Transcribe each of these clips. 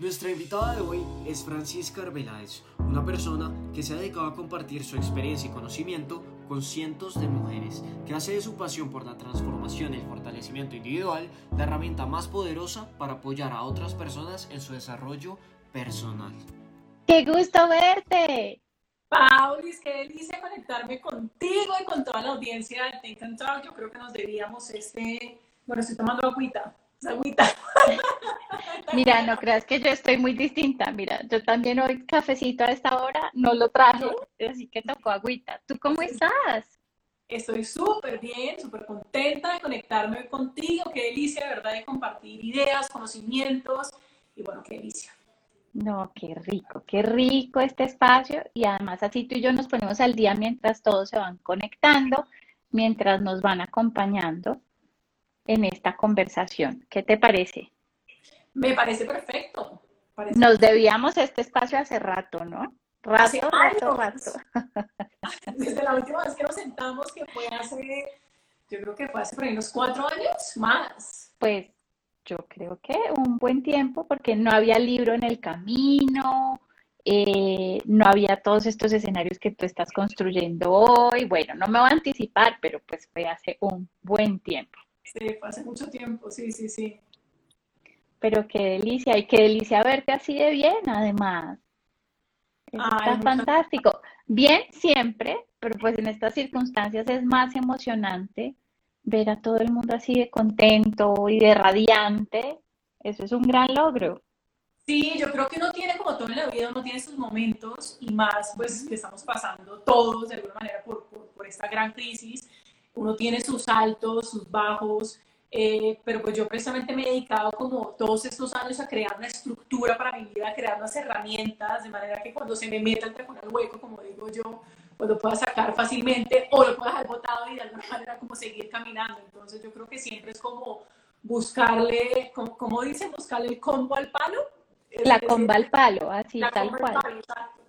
Nuestra invitada de hoy es Francisca Arbeláez, una persona que se ha dedicado a compartir su experiencia y conocimiento con cientos de mujeres, que hace de su pasión por la transformación y el fortalecimiento individual la herramienta más poderosa para apoyar a otras personas en su desarrollo personal. ¡Qué gusto verte! Paulis, qué delicia conectarme contigo y con toda la audiencia de Think and Talk. Yo creo que nos debíamos este... Bueno, estoy tomando agüita, agüita. Mira, no creas que yo estoy muy distinta. Mira, yo también hoy cafecito a esta hora no lo traje, así que tocó agüita. ¿Tú cómo estás? Estoy súper bien, súper contenta de conectarme contigo. Qué delicia, de verdad, de compartir ideas, conocimientos. Y bueno, qué delicia. No, qué rico, qué rico este espacio. Y además así tú y yo nos ponemos al día mientras todos se van conectando, mientras nos van acompañando en esta conversación. ¿Qué te parece? Me parece perfecto. Nos debíamos este espacio hace rato, ¿no? Rato, rato, rato. Desde la última vez que nos sentamos, que fue hace, yo creo que fue hace por ahí unos cuatro años más. Pues yo creo que un buen tiempo, porque no había libro en el camino, eh, no había todos estos escenarios que tú estás construyendo hoy. Bueno, no me voy a anticipar, pero pues fue hace un buen tiempo. Sí, fue hace mucho tiempo, sí, sí, sí. Pero qué delicia, y qué delicia verte así de bien, además. está fantástico. Bien siempre, pero pues en estas circunstancias es más emocionante ver a todo el mundo así de contento y de radiante. Eso es un gran logro. Sí, yo creo que uno tiene como todo en la vida, uno tiene sus momentos y más pues que estamos pasando todos de alguna manera por, por esta gran crisis uno tiene sus altos, sus bajos, eh, pero pues yo precisamente me he dedicado como todos estos años a crear una estructura para mi vida, a crear unas herramientas, de manera que cuando se me meta el teléfono al hueco, como digo yo, pues lo pueda sacar fácilmente o lo pueda dejar botado y de alguna manera como seguir caminando. Entonces yo creo que siempre es como buscarle, como, dicen, buscarle el combo al palo. La comba al palo, así, tal cual. exacto.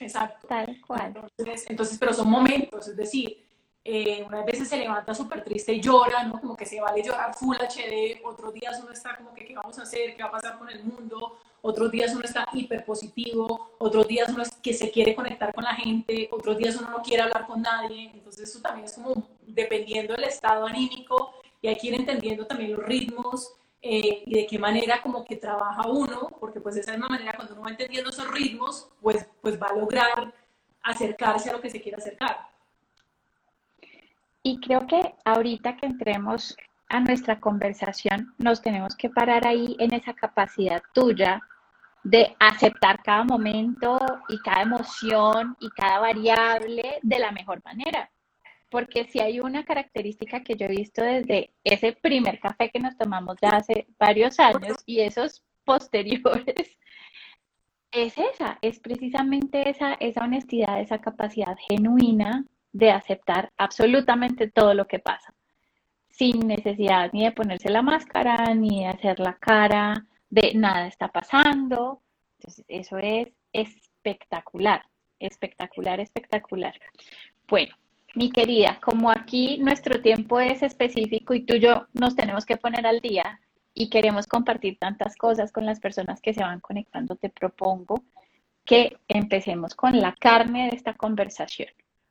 exacto. Tal cual. Entonces, entonces, pero son momentos, es decir, eh, unas veces se levanta súper triste y llora, ¿no? Como que se vale llorar full HD, otros días uno está como que qué vamos a hacer, qué va a pasar con el mundo, otros días uno está hiper positivo, otros días uno es que se quiere conectar con la gente, otros días uno no quiere hablar con nadie, entonces eso también es como dependiendo del estado anímico y hay que ir entendiendo también los ritmos eh, y de qué manera como que trabaja uno, porque pues esa es una manera cuando uno va entendiendo esos ritmos, pues, pues va a lograr acercarse a lo que se quiere acercar. Y creo que ahorita que entremos a nuestra conversación, nos tenemos que parar ahí en esa capacidad tuya de aceptar cada momento y cada emoción y cada variable de la mejor manera. Porque si hay una característica que yo he visto desde ese primer café que nos tomamos ya hace varios años y esos posteriores, es esa, es precisamente esa, esa honestidad, esa capacidad genuina de aceptar absolutamente todo lo que pasa, sin necesidad ni de ponerse la máscara, ni de hacer la cara de nada está pasando. Entonces, eso es espectacular, espectacular, espectacular. Bueno, mi querida, como aquí nuestro tiempo es específico y tú y yo nos tenemos que poner al día y queremos compartir tantas cosas con las personas que se van conectando, te propongo que empecemos con la carne de esta conversación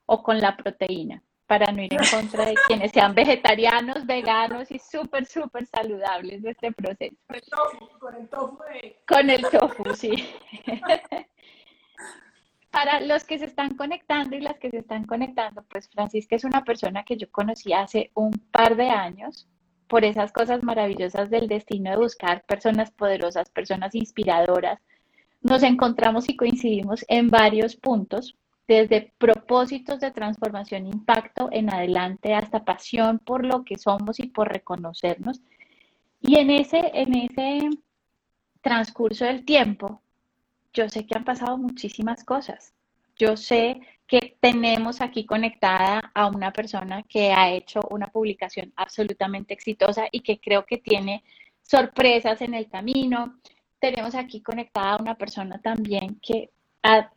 o con la proteína, para no ir en contra de quienes sean vegetarianos, veganos y súper, súper saludables de este proceso. Con el tofu, con el tofu. Con el tofu, sí. para los que se están conectando y las que se están conectando, pues Francisca es una persona que yo conocí hace un par de años por esas cosas maravillosas del destino de buscar personas poderosas, personas inspiradoras. Nos encontramos y coincidimos en varios puntos desde propósitos de transformación e impacto en adelante hasta pasión por lo que somos y por reconocernos. Y en ese, en ese transcurso del tiempo, yo sé que han pasado muchísimas cosas. Yo sé que tenemos aquí conectada a una persona que ha hecho una publicación absolutamente exitosa y que creo que tiene sorpresas en el camino. Tenemos aquí conectada a una persona también que ha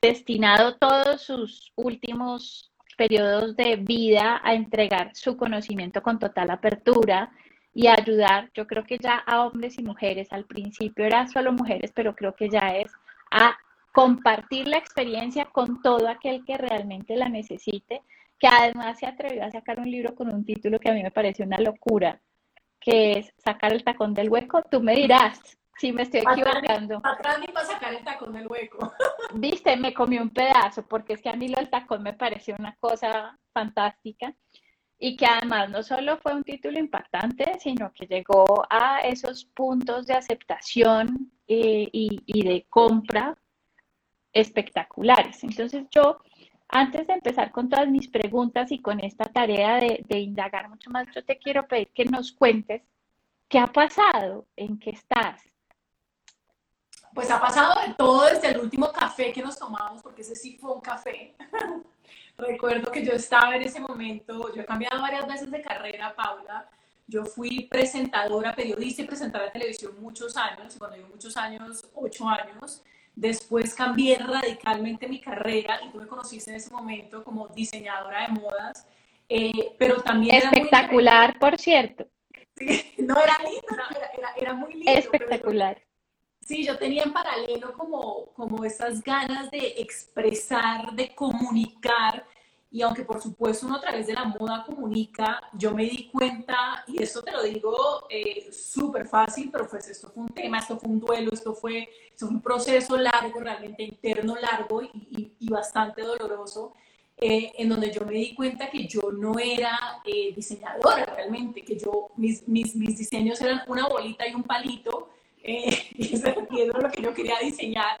destinado todos sus últimos periodos de vida a entregar su conocimiento con total apertura y ayudar, yo creo que ya a hombres y mujeres, al principio era solo mujeres, pero creo que ya es a compartir la experiencia con todo aquel que realmente la necesite, que además se atrevió a sacar un libro con un título que a mí me parece una locura, que es Sacar el tacón del hueco. Tú me dirás si me estoy equivocando. Atrás ni para sacar el tacón del hueco. Viste, me comí un pedazo, porque es que a mí lo del tacón me pareció una cosa fantástica y que además no solo fue un título impactante, sino que llegó a esos puntos de aceptación eh, y, de compra espectaculares. Entonces yo, antes de empezar con todas mis preguntas y con esta tarea de, de indagar mucho más, yo te quiero pedir que nos cuentes qué ha pasado, en qué estás. Pues ha pasado de todo desde el último café que nos tomamos, porque ese sí fue un café. Recuerdo que yo estaba en ese momento, yo he cambiado varias veces de carrera, Paula. Yo fui presentadora, periodista y presentadora de televisión muchos años, y cuando digo muchos años, ocho años. Después cambié radicalmente mi carrera y tú me conociste en ese momento como diseñadora de modas, eh, pero también... Espectacular, por cierto. Sí, no era lindo, era, era, muy lindo. Espectacular. Sí, yo tenía en paralelo como, como esas ganas de expresar, de comunicar, y aunque por supuesto uno a través de la moda comunica, yo me di cuenta, y esto te lo digo eh, súper fácil, pero pues esto fue un tema, esto fue un duelo, esto fue, un proceso largo, realmente interno largo y, bastante doloroso, eh, en donde yo me di cuenta que yo no era eh, diseñadora realmente, que yo, mis, mis, mis diseños eran una bolita y un palito, eh, y eso es lo que yo quería diseñar.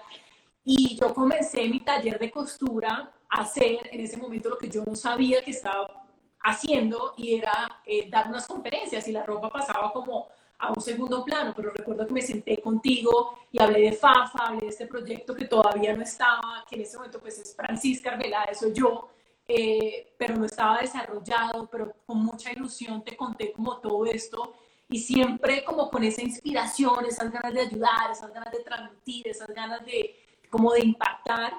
Y yo comencé mi taller de costura a hacer en ese momento lo que yo no sabía que estaba haciendo y era eh, dar unas conferencias y la ropa pasaba como a un segundo plano, pero recuerdo que me senté contigo y hablé de FAFA, hablé de este proyecto que todavía no estaba, que en ese momento pues es Francisca Arbeláez, soy yo, eh, pero no estaba desarrollado, pero con mucha ilusión te conté como todo esto y siempre como con esa inspiración, esas ganas de ayudar, esas ganas de transmitir, esas ganas de como de impactar,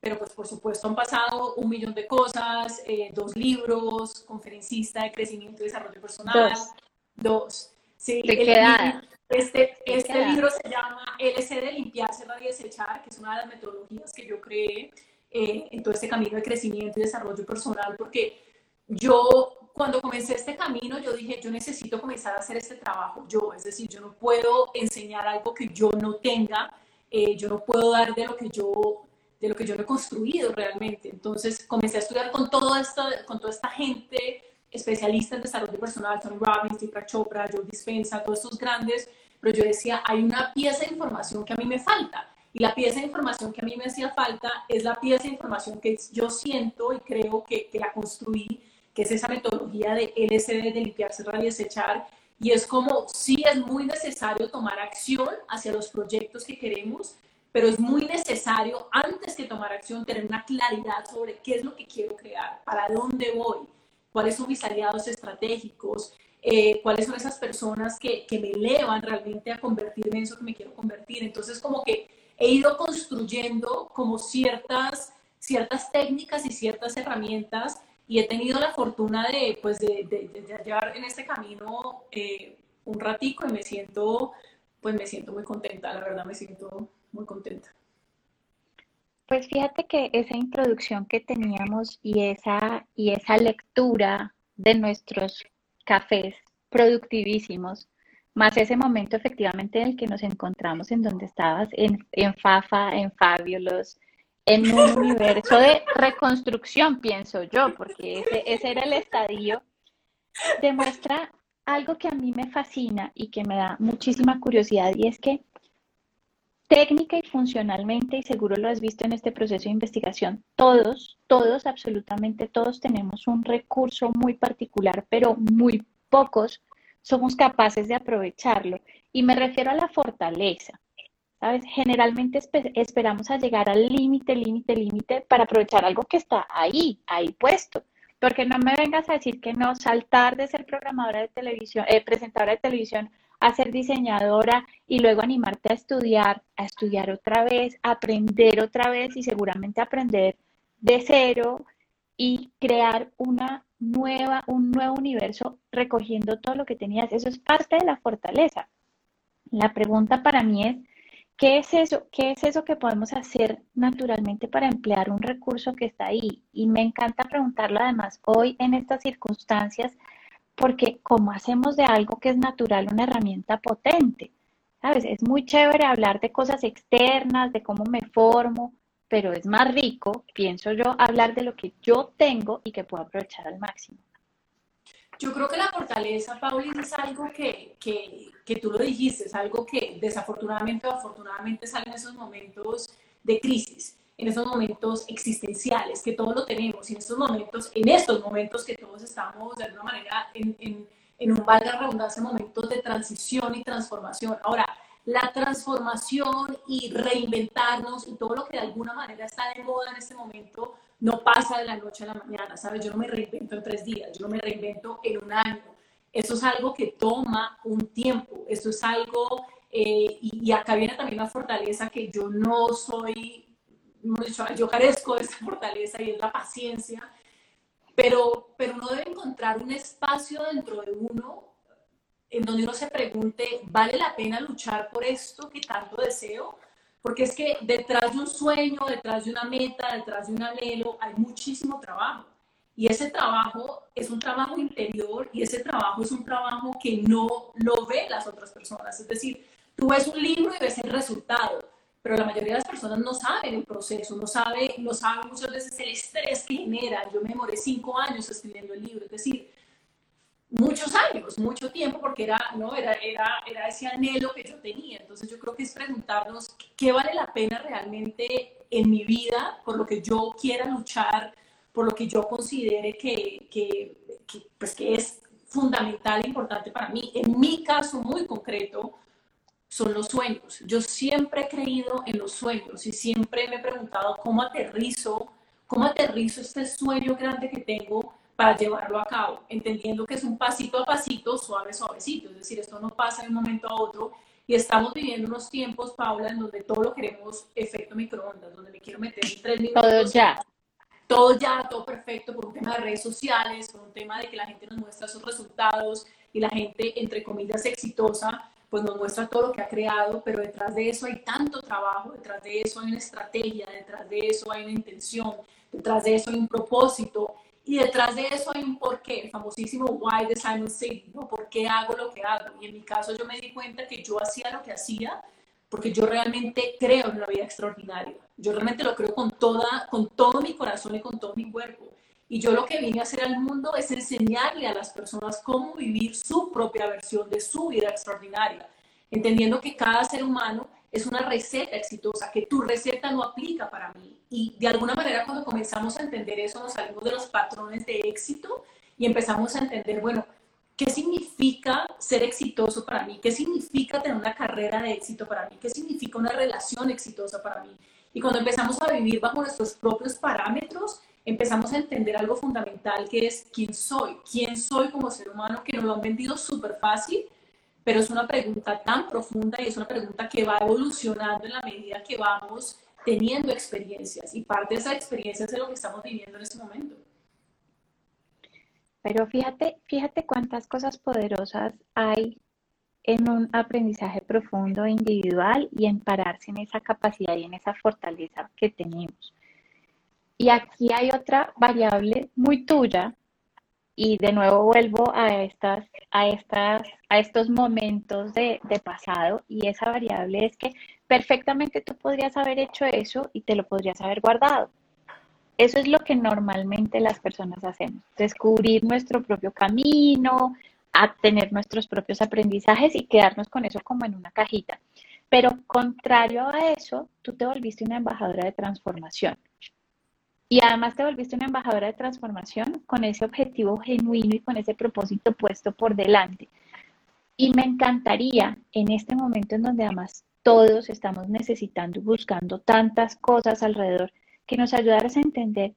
pero pues por supuesto han pasado un millón de cosas, eh, dos libros, conferencista de crecimiento y desarrollo personal, dos. Sí, este, este libro se llama LC de limpiarse, y desechar, que es una de las metodologías que yo creé eh, en todo este camino de crecimiento y desarrollo personal, porque yo cuando comencé este camino, yo dije, yo necesito comenzar a hacer este trabajo yo, es decir, yo no puedo enseñar algo que yo no tenga, eh, yo no puedo dar de lo que yo de lo que yo he construido realmente. Entonces comencé a estudiar con, todo esto, con toda esta gente especialista en desarrollo personal, Tony Robbins, Deepak Chopra, Joe Dispensa, todos estos grandes, pero yo decía, hay una pieza de información que a mí me falta. Y la pieza de información que a mí me hacía falta es la pieza de información que yo siento y creo que, que la construí que es esa metodología de LCD de limpiar, cerrar y desechar. Y es como, sí es muy necesario tomar acción hacia los proyectos que queremos, pero es muy necesario, antes que tomar acción, tener una claridad sobre qué es lo que quiero crear, para dónde voy, cuáles son mis aliados estratégicos, eh, cuáles son esas personas que, que me elevan realmente a convertirme en eso que me quiero convertir. Entonces, como que he ido construyendo como ciertas, ciertas técnicas y ciertas herramientas y he tenido la fortuna de, pues, de, de, llevar en este camino eh, un ratico y me siento, pues me siento muy contenta, la verdad me siento muy contenta. Pues fíjate que esa introducción que teníamos y esa, y esa lectura de nuestros cafés productivísimos, más ese momento efectivamente en el que nos encontramos en donde estabas, en, en Fafa, en Fabiolos, en un universo de reconstrucción, pienso yo, porque ese, ese era el estadio, demuestra algo que a mí me fascina y que me da muchísima curiosidad y es que técnica y funcionalmente, y seguro lo has visto en este proceso de investigación, todos, todos, absolutamente todos tenemos un recurso muy particular, pero muy pocos somos capaces de aprovecharlo. Y me refiero a la fortaleza. ¿Sabes? Generalmente esperamos a llegar al límite, límite, límite para aprovechar algo que está ahí, ahí puesto. Porque no me vengas a decir que no, saltar de ser programadora de televisión, eh, presentadora de televisión a ser diseñadora y luego animarte a estudiar, a estudiar otra vez, a aprender otra vez y seguramente aprender de cero y crear una nueva, un nuevo universo recogiendo todo lo que tenías. Eso es parte de la fortaleza. La pregunta para mí es, ¿qué es eso? ¿Qué es eso que podemos hacer naturalmente para emplear un recurso que está ahí? Y me encanta preguntarlo además hoy en estas circunstancias, porque como hacemos de algo que es natural una herramienta potente, ¿sabes? Es muy chévere hablar de cosas externas, de cómo me formo, pero es más rico, pienso yo, hablar de lo que yo tengo y que puedo aprovechar al máximo. Yo creo que la fortaleza, Pauli, es algo que, que, que, tú lo dijiste, es algo que desafortunadamente o afortunadamente sale en esos momentos de crisis, en esos momentos existenciales, que todos lo tenemos, y en estos momentos, en estos momentos que todos estamos de alguna manera en, en, en un valga redundancia, momentos de transición y transformación. Ahora, la transformación y reinventarnos y todo lo que de alguna manera está de moda en este momento no pasa de la noche a la mañana, ¿sabes? Yo no me reinvento en tres días, yo no me reinvento en un año. Eso es algo que toma un tiempo, eso es algo, eh, y, acá viene también la fortaleza que yo no soy, yo carezco de esa fortaleza y es la paciencia, pero, pero uno debe encontrar un espacio dentro de uno en donde uno se pregunte, ¿vale la pena luchar por esto que tanto deseo? Porque es que detrás de un sueño, detrás de una meta, detrás de un anhelo, hay muchísimo trabajo. Y ese trabajo es un trabajo interior y ese trabajo es un trabajo que no lo ven las otras personas. Es decir, tú ves un libro y ves el resultado, pero la mayoría de las personas no saben el proceso, no saben no sabe muchas veces el estrés que genera. Yo me demoré cinco años escribiendo el libro. Es decir, muchos años, mucho tiempo, porque era, ¿no? era, era, era ese anhelo que yo tenía. Entonces yo creo que es preguntarnos qué vale la pena realmente en mi vida, por lo que yo quiera luchar, por lo que yo considere que, que, pues que es fundamental e importante para mí. En mi caso muy concreto, son los sueños. Yo siempre he creído en los sueños y siempre me he preguntado cómo aterrizo, cómo aterrizo este sueño grande que tengo para llevarlo a cabo, entendiendo que es un pasito a pasito, suave, suavecito, es decir, esto no pasa de un momento a otro y estamos viviendo unos tiempos, Paula, en donde todo lo queremos efecto microondas, donde me quiero meter en tres minutos. Todo ya. Todo ya, todo perfecto, por un tema de redes sociales, por un tema de que la gente nos muestra sus resultados y la gente, entre comillas, exitosa, pues nos muestra todo lo que ha creado, pero detrás de eso hay tanto trabajo, detrás de eso hay una estrategia, detrás de eso hay una intención, detrás de eso hay un propósito y detrás de eso hay un porqué, el famosísimo why de Simon Sinek, ¿no? ¿Por qué hago lo que hago? Y en mi caso yo me di cuenta que yo hacía lo que hacía porque yo realmente creo en una vida extraordinaria. Yo realmente lo creo con, toda, con todo mi corazón y con todo mi cuerpo. Y yo lo que vine a hacer al mundo es enseñarle a las personas cómo vivir su propia versión de su vida extraordinaria, entendiendo que cada ser humano es una receta exitosa, que tu receta no aplica para mí. Y de alguna manera cuando comenzamos a entender eso, nos salimos de los patrones de éxito y empezamos a entender, bueno, ¿qué significa ser exitoso para mí? ¿Qué significa tener una carrera de éxito para mí? ¿Qué significa una relación exitosa para mí? Y cuando empezamos a vivir bajo nuestros propios parámetros, empezamos a entender algo fundamental que es quién soy, quién soy como ser humano, que nos lo han vendido súper fácil pero es una pregunta tan profunda y es una pregunta que va evolucionando en la medida que vamos teniendo experiencias y parte de esas experiencias es lo que estamos viviendo en este momento. Pero fíjate, fíjate cuántas cosas poderosas hay en un aprendizaje profundo individual y en pararse en esa capacidad y en esa fortaleza que tenemos. Y aquí hay otra variable muy tuya y de nuevo vuelvo a estas, a estas, a estos momentos de, pasado y esa variable es que perfectamente tú podrías haber hecho eso y te lo podrías haber guardado. Eso es lo que normalmente las personas hacemos, descubrir nuestro propio camino, a tener nuestros propios aprendizajes y quedarnos con eso como en una cajita. Pero contrario a eso, tú te volviste una embajadora de transformación. Y además te volviste una embajadora de transformación con ese objetivo genuino y con ese propósito puesto por delante. Y me encantaría en este momento en donde además todos estamos necesitando y buscando tantas cosas alrededor, que nos ayudaras a entender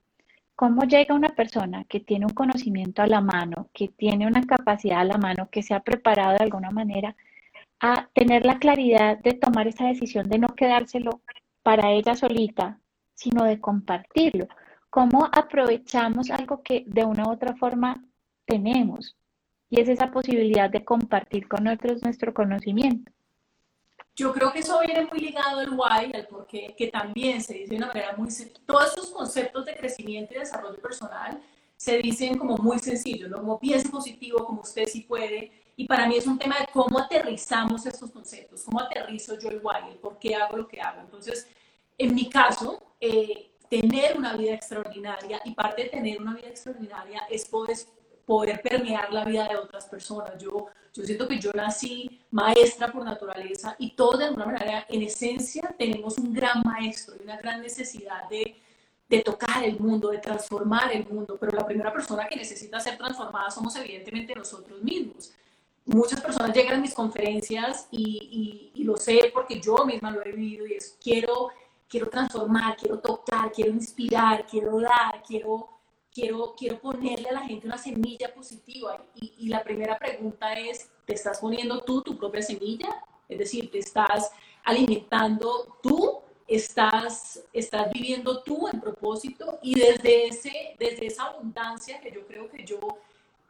cómo llega una persona que tiene un conocimiento a la mano, que tiene una capacidad a la mano, que se ha preparado de alguna manera a tener la claridad de tomar esa decisión de no quedárselo para ella solita, sino de compartirlo. cómo aprovechamos algo que de una u otra forma tenemos. Y es esa posibilidad de compartir con otros nuestro conocimiento. Yo creo que eso viene muy ligado al why, al por qué, que también se dice de una manera muy... Todos estos conceptos de crecimiento y desarrollo personal se dicen como muy sencillos, ¿no? Como piense positivo, como usted sí puede. Y para mí es un tema de cómo aterrizamos estos conceptos, cómo aterrizo yo el why, el por qué hago lo que hago. Entonces, en mi caso, eh, tener una vida extraordinaria y parte de tener una vida extraordinaria es poder, poder permear la vida de otras personas. Yo, yo siento que yo nací maestra por naturaleza y todos de alguna manera, en esencia, tenemos un gran maestro y una gran necesidad de, de tocar el mundo, de transformar el mundo, pero la primera persona que necesita ser transformada somos evidentemente nosotros mismos. Muchas personas llegan a mis conferencias y, y, y lo sé porque yo misma lo he vivido y es quiero quiero transformar, quiero tocar, quiero inspirar, quiero dar, quiero, quiero, quiero ponerle a la gente una semilla positiva. Y, y, la primera pregunta es, ¿te estás poniendo tú tu propia semilla? Es decir, ¿te estás alimentando tú? ¿Estás, estás viviendo tú en propósito? Y desde, ese, desde esa abundancia que yo creo que yo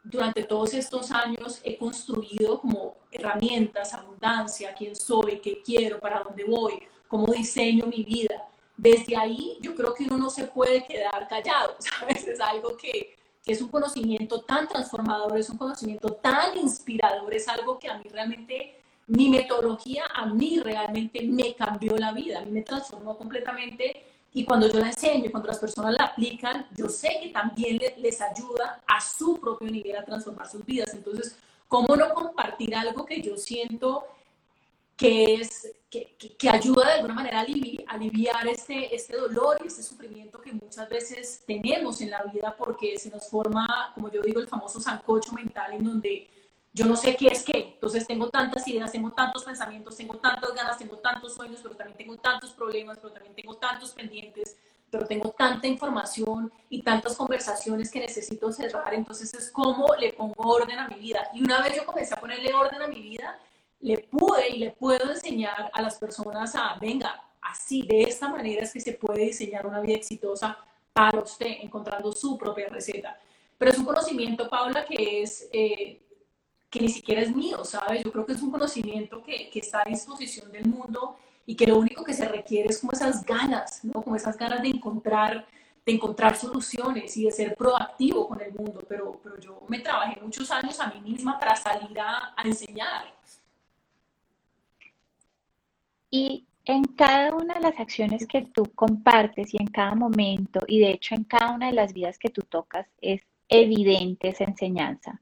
durante todos estos años he construido como herramientas, abundancia, quién soy, qué quiero, para dónde voy, cómo diseño mi vida. Desde ahí yo creo que uno no se puede quedar callado, ¿sabes? Es algo que, que es un conocimiento tan transformador, es un conocimiento tan inspirador, es algo que a mí realmente, mi metodología a mí realmente me cambió la vida, a mí me transformó completamente y cuando yo la enseño, cuando las personas la aplican, yo sé que también les ayuda a su propio nivel a transformar sus vidas. Entonces, ¿cómo no compartir algo que yo siento que, es, que, que, ayuda de alguna manera a aliviar, este, este dolor y este sufrimiento que muchas veces tenemos en la vida porque se nos forma, como yo digo, el famoso sancocho mental en donde yo no sé qué es qué. Entonces tengo tantas ideas, tengo tantos pensamientos, tengo tantas ganas, tengo tantos sueños, pero también tengo tantos problemas, pero también tengo tantos pendientes, pero tengo tanta información y tantas conversaciones que necesito cerrar. Entonces es como le pongo orden a mi vida. Y una vez yo comencé a ponerle orden a mi vida, le pude y le puedo enseñar a las personas a, venga, así, de esta manera es que se puede diseñar una vida exitosa para usted, encontrando su propia receta. Pero es un conocimiento, Paula, que es, eh, que ni siquiera es mío, ¿sabes? Yo creo que es un conocimiento que, que, está a disposición del mundo y que lo único que se requiere es como esas ganas, ¿no? Como esas ganas de encontrar, de encontrar soluciones y de ser proactivo con el mundo. Pero, pero yo me trabajé muchos años a mí misma para salir a, a enseñar. Y en cada una de las acciones que tú compartes y en cada momento, y de hecho en cada una de las vidas que tú tocas, es evidente esa enseñanza.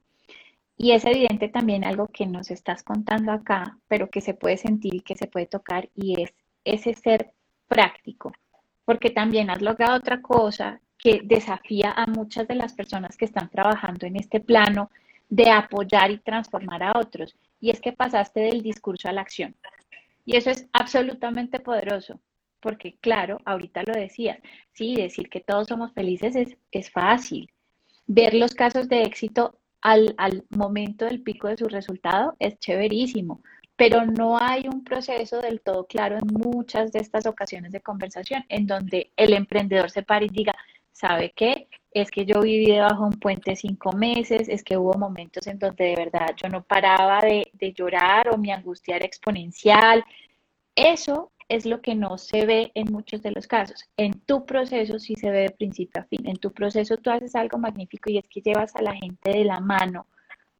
Y es evidente también algo que nos estás contando acá, pero que se puede sentir y que se puede tocar, y es ese ser práctico, porque también has logrado otra cosa que desafía a muchas de las personas que están trabajando en este plano de apoyar y transformar a otros, y es que pasaste del discurso a la acción. Y eso es absolutamente poderoso, porque claro, ahorita lo decías, sí, decir que todos somos felices es, es fácil. Ver los casos de éxito al, al momento del pico de su resultado es chéverísimo, pero no hay un proceso del todo claro en muchas de estas ocasiones de conversación en donde el emprendedor se pare y diga, ¿sabe qué? Es que yo viví debajo de un puente cinco meses, es que hubo momentos en donde de verdad yo no paraba de, de llorar o mi angustia era exponencial. Eso es lo que no se ve en muchos de los casos. En tu proceso sí se ve de principio a fin. En tu proceso tú haces algo magnífico y es que llevas a la gente de la mano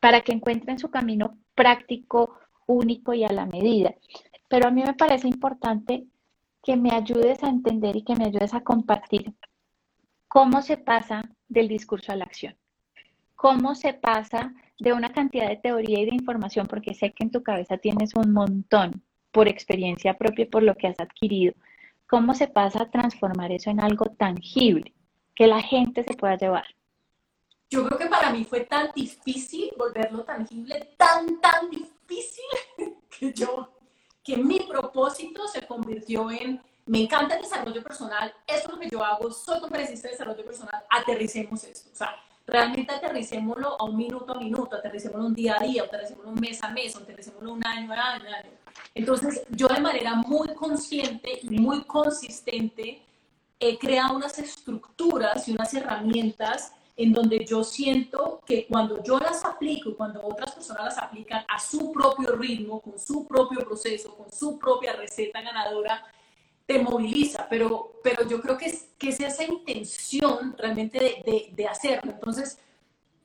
para que encuentren su camino práctico, único y a la medida. Pero a mí me parece importante que me ayudes a entender y que me ayudes a compartir cómo se pasa del discurso a la acción, cómo se pasa de una cantidad de teoría y de información, porque sé que en tu cabeza tienes un montón por experiencia propia y por lo que has adquirido, cómo se pasa a transformar eso en algo tangible que la gente se pueda llevar. Yo creo que para mí fue tan difícil volverlo tangible, tan, tan difícil, que yo, que mi propósito se convirtió en me encanta el desarrollo personal, esto es lo que yo hago, soy conferencista de desarrollo personal, aterricemos esto. O sea, realmente aterricémoslo a un minuto a minuto, aterricémoslo un día a día, aterricémoslo un mes a mes, aterricémoslo un año a año. Entonces, yo de manera muy consciente y muy consistente he creado unas estructuras y unas herramientas en donde yo siento que cuando yo las aplico cuando otras personas las aplican a su propio ritmo, con su propio proceso, con su propia receta ganadora, te moviliza, pero, pero yo creo que es, que es esa intención realmente de, de, de hacerlo. Entonces,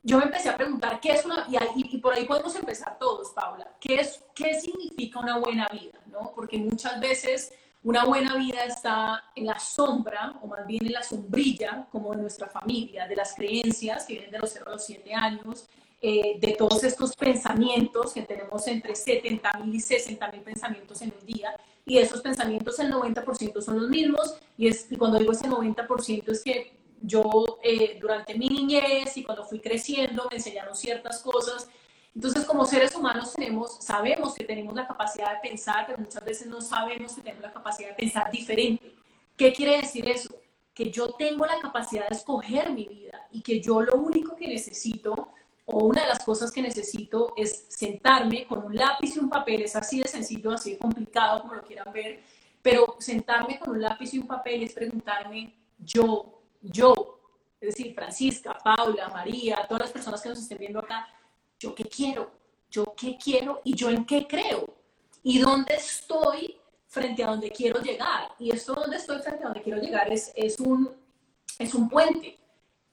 yo me empecé a preguntar qué es una, y, y, por ahí podemos empezar todos, Paula, ¿qué, es, qué significa una buena vida? ¿no? Porque muchas veces una buena vida está en la sombra, o más bien en la sombrilla, como de nuestra familia, de las creencias que vienen de los 0 a los 7 años, eh, de todos estos pensamientos que tenemos entre 70 mil y 60 mil pensamientos en un día, y esos pensamientos el 90% son los mismos, y, es, y cuando digo ese 90% es que yo eh, durante mi niñez y cuando fui creciendo me enseñaron ciertas cosas entonces, como seres humanos tenemos, sabemos que tenemos la capacidad de pensar, pero muchas veces no sabemos que tenemos la capacidad de pensar diferente. ¿Qué quiere decir eso? Que yo tengo la capacidad de escoger mi vida y que yo lo único que necesito, o una de las cosas que necesito, es sentarme con un lápiz y un papel. Es así de sencillo, así de complicado, como lo quieran ver, pero sentarme con un lápiz y un papel es preguntarme, yo, yo, es decir, Francisca, Paula, María, todas las personas que nos estén viendo acá, yo qué quiero, yo qué quiero y yo en qué creo y dónde estoy frente a donde quiero llegar. Y esto donde estoy frente a donde quiero llegar es, es, un, es un puente.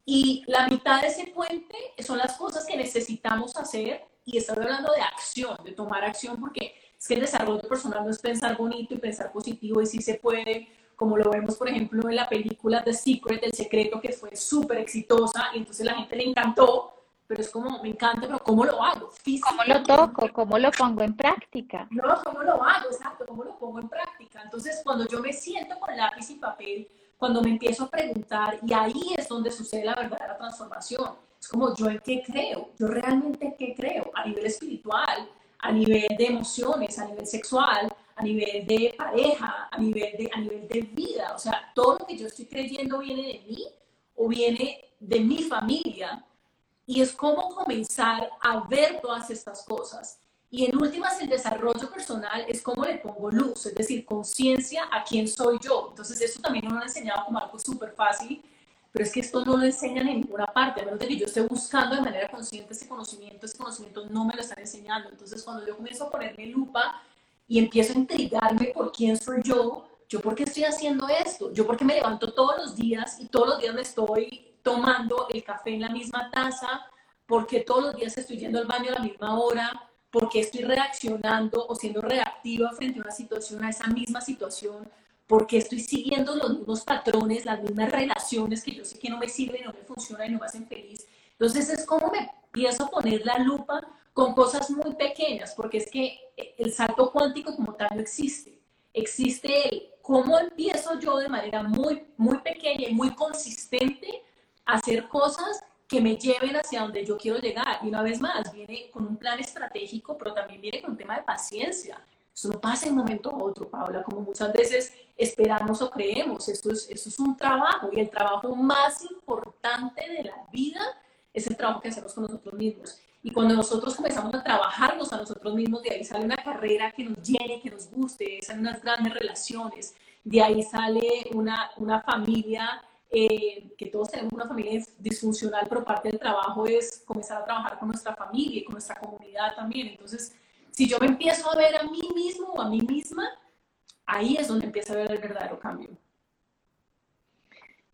Y la mitad de ese puente son las cosas que necesitamos hacer y estoy hablando de acción, de tomar acción, porque es que el desarrollo personal no es pensar bonito y pensar positivo y sí se puede, como lo vemos por ejemplo en la película The Secret, El Secreto, que fue súper exitosa y entonces la gente le encantó, pero es como, me encanta, pero ¿cómo lo hago? ¿Cómo lo toco? ¿Cómo lo pongo en práctica? No, ¿cómo lo hago? Exacto, ¿cómo lo pongo en práctica? Entonces, cuando yo me siento con lápiz y papel, cuando me empiezo a preguntar, y ahí es donde sucede la verdadera transformación. Es como, ¿yo en qué creo? ¿Yo realmente en qué creo? A nivel espiritual, a nivel de emociones, a nivel sexual, a nivel de pareja, a nivel de, a nivel de vida. O sea, todo lo que yo estoy creyendo viene de mí o viene de mi familia y es cómo comenzar a ver todas estas cosas. Y en últimas, el desarrollo personal es cómo le pongo luz, es decir, conciencia a quién soy yo. Entonces, esto también nos lo han enseñado como algo súper fácil, pero es que esto no lo enseñan en ninguna parte, a menos de que yo esté buscando de manera consciente ese conocimiento, ese conocimiento no me lo están enseñando. Entonces, cuando yo comienzo a ponerme lupa y empiezo a intrigarme por quién soy yo, yo por qué estoy haciendo esto, yo por qué me levanto todos los días y todos los días me estoy tomando el café en la misma taza, porque todos los días estoy yendo al baño a la misma hora, porque estoy reaccionando o siendo reactiva frente a una situación, a esa misma situación, porque estoy siguiendo los mismos patrones, las mismas relaciones que yo sé que no me sirven, no me funcionan y no me hacen feliz. Entonces es como me empiezo a poner la lupa con cosas muy pequeñas, porque es que el salto cuántico como tal no existe. Existe el cómo empiezo yo de manera muy, muy pequeña y muy consistente hacer cosas que me lleven hacia donde yo quiero llegar. Y una vez más, viene con un plan estratégico, pero también viene con un tema de paciencia. Eso no pasa de un momento a otro, Paula, como muchas veces esperamos o creemos. Esto es, esto es un trabajo y el trabajo más importante de la vida es el trabajo que hacemos con nosotros mismos. Y cuando nosotros comenzamos a trabajarnos a nosotros mismos, de ahí sale una carrera que nos llene, que nos guste, salen unas grandes relaciones, de ahí sale una, una familia eh, que todos tenemos una familia disfuncional, pero parte del trabajo es comenzar a trabajar con nuestra familia y con nuestra comunidad también. Entonces, si yo me empiezo a ver a mí mismo o a mí misma, ahí es donde empieza a ver el verdadero cambio.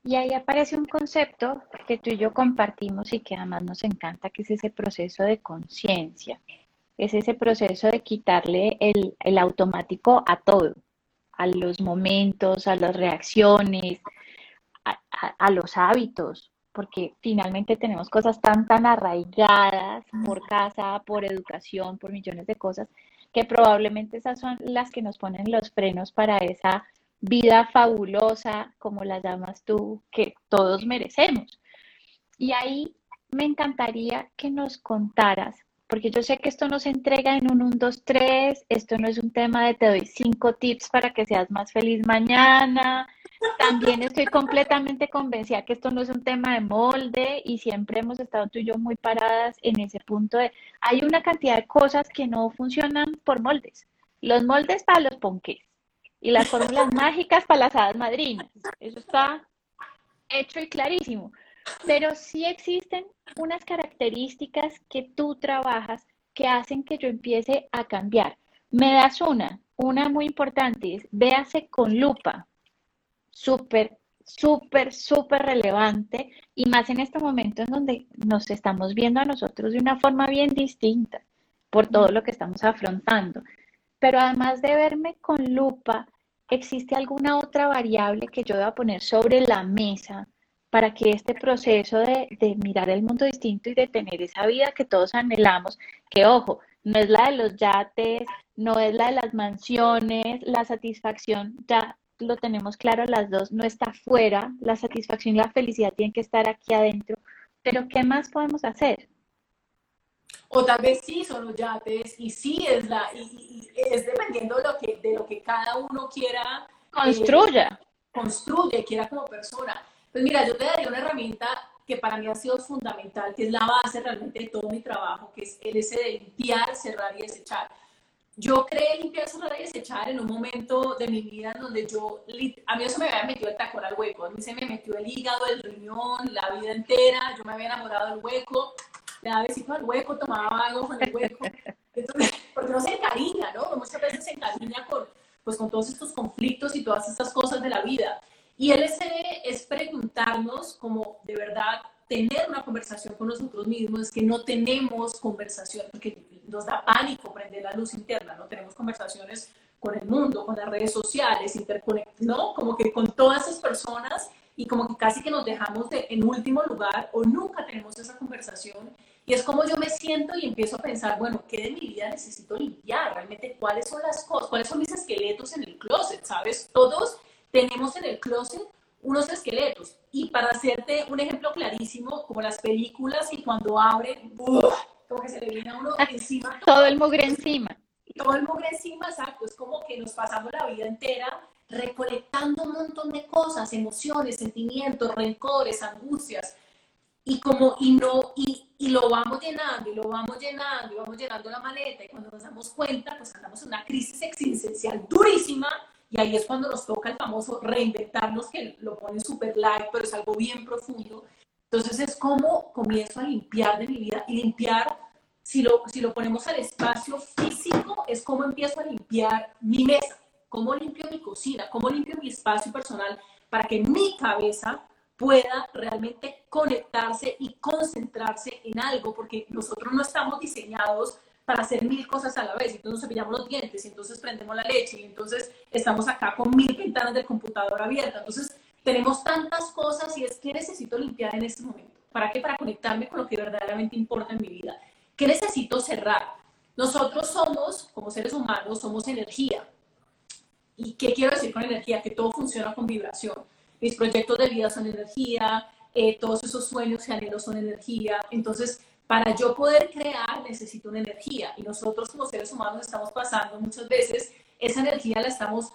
Y ahí aparece un concepto que tú y yo compartimos y que además nos encanta, que es ese proceso de conciencia. Es ese proceso de quitarle el, el automático a todo, a los momentos, a las reacciones, a, los hábitos, porque finalmente tenemos cosas tan, tan arraigadas por casa, por educación, por millones de cosas, que probablemente esas son las que nos ponen los frenos para esa vida fabulosa, como la llamas tú, que todos merecemos. Y ahí me encantaría que nos contaras, porque yo sé que esto no se entrega en un 1, 2, 3, esto no es un tema de te doy cinco tips para que seas más feliz mañana, también estoy completamente convencida que esto no es un tema de molde y siempre hemos estado tú y yo muy paradas en ese punto de hay una cantidad de cosas que no funcionan por moldes. Los moldes para los ponques, y las fórmulas mágicas para las hadas madrinas. Eso está hecho y clarísimo. Pero sí existen unas características que tú trabajas que hacen que yo empiece a cambiar. Me das una, una muy importante, es véase con lupa. Súper, súper, súper relevante y más en este momento en donde nos estamos viendo a nosotros de una forma bien distinta por todo lo que estamos afrontando. Pero además de verme con lupa, ¿existe alguna otra variable que yo deba poner sobre la mesa para que este proceso de, mirar el mundo distinto y de tener esa vida que todos anhelamos, que ojo, no es la de los yates, no es la de las mansiones, la satisfacción, ya lo tenemos claro las dos, no está fuera, la satisfacción y la felicidad tienen que estar aquí adentro, pero ¿qué más podemos hacer? O tal vez sí son los yates y sí es la, y, es dependiendo de lo, que, de lo que cada uno quiera. Construya. Eh, construye, quiera como persona. Pues mira, yo te daría una herramienta que para mí ha sido fundamental, que es la base realmente de todo mi trabajo, que es el ese de limpiar, cerrar y desechar. Yo creé limpiar, cerrar y desechar en un momento de mi vida en donde yo, a mí eso me había metido el tacón al hueco, a mí se me metió el hígado, el riñón, la vida entera, yo me había enamorado del hueco, le daba besito al hueco, tomaba algo con el hueco, Entonces, porque no se encariña, ¿no? Muchas veces se encariña con, pues, con todos estos conflictos y todas estas cosas de la vida. Y LSD es preguntarnos como de verdad tener una conversación con nosotros mismos, es que no tenemos conversación, porque nos da pánico prender la luz interna, no tenemos conversaciones con el mundo, con las redes sociales, interconect, ¿no? Como que con todas esas personas y como que casi que nos dejamos de, en último lugar o nunca tenemos esa conversación. Y es como yo me siento y empiezo a pensar, bueno, ¿qué de mi vida necesito limpiar? Realmente, ¿cuáles son las cosas? ¿Cuáles son mis esqueletos en el closet? ¿Sabes? Todos tenemos en el closet unos esqueletos. Y para hacerte un ejemplo clarísimo, como las películas y cuando abren, como que se le viene a uno encima. Todo, el mugre encima. Todo el mugre encima, exacto. Es como que nos pasamos la vida entera recolectando un montón de cosas, emociones, sentimientos, rencores, angustias. Y como, y no, y, y lo vamos llenando, y lo vamos llenando, y vamos llenando la maleta, y cuando nos damos cuenta, pues andamos en una crisis existencial durísima, y ahí es cuando nos toca el famoso reinventarnos, que lo pone súper light, pero es algo bien profundo. Entonces es como comienzo a limpiar de mi vida y limpiar, si lo, si lo ponemos al espacio físico, es como empiezo a limpiar mi mesa, cómo limpio mi cocina, cómo limpio mi espacio personal para que mi cabeza pueda realmente conectarse y concentrarse en algo, porque nosotros no estamos diseñados para hacer mil cosas a la vez. Entonces nos cepillamos los dientes y entonces prendemos la leche y entonces estamos acá con mil ventanas del computador abiertas. Entonces tenemos tantas cosas y es que necesito limpiar en este momento. ¿Para qué? Para conectarme con lo que verdaderamente importa en mi vida. ¿Qué necesito cerrar? Nosotros somos, como seres humanos, somos energía. ¿Y qué quiero decir con energía? Que todo funciona con vibración. Mis proyectos de vida son energía, eh, todos esos sueños y anhelos son energía. Entonces, para yo poder crear necesito una energía y nosotros como seres humanos estamos pasando muchas veces, esa energía la estamos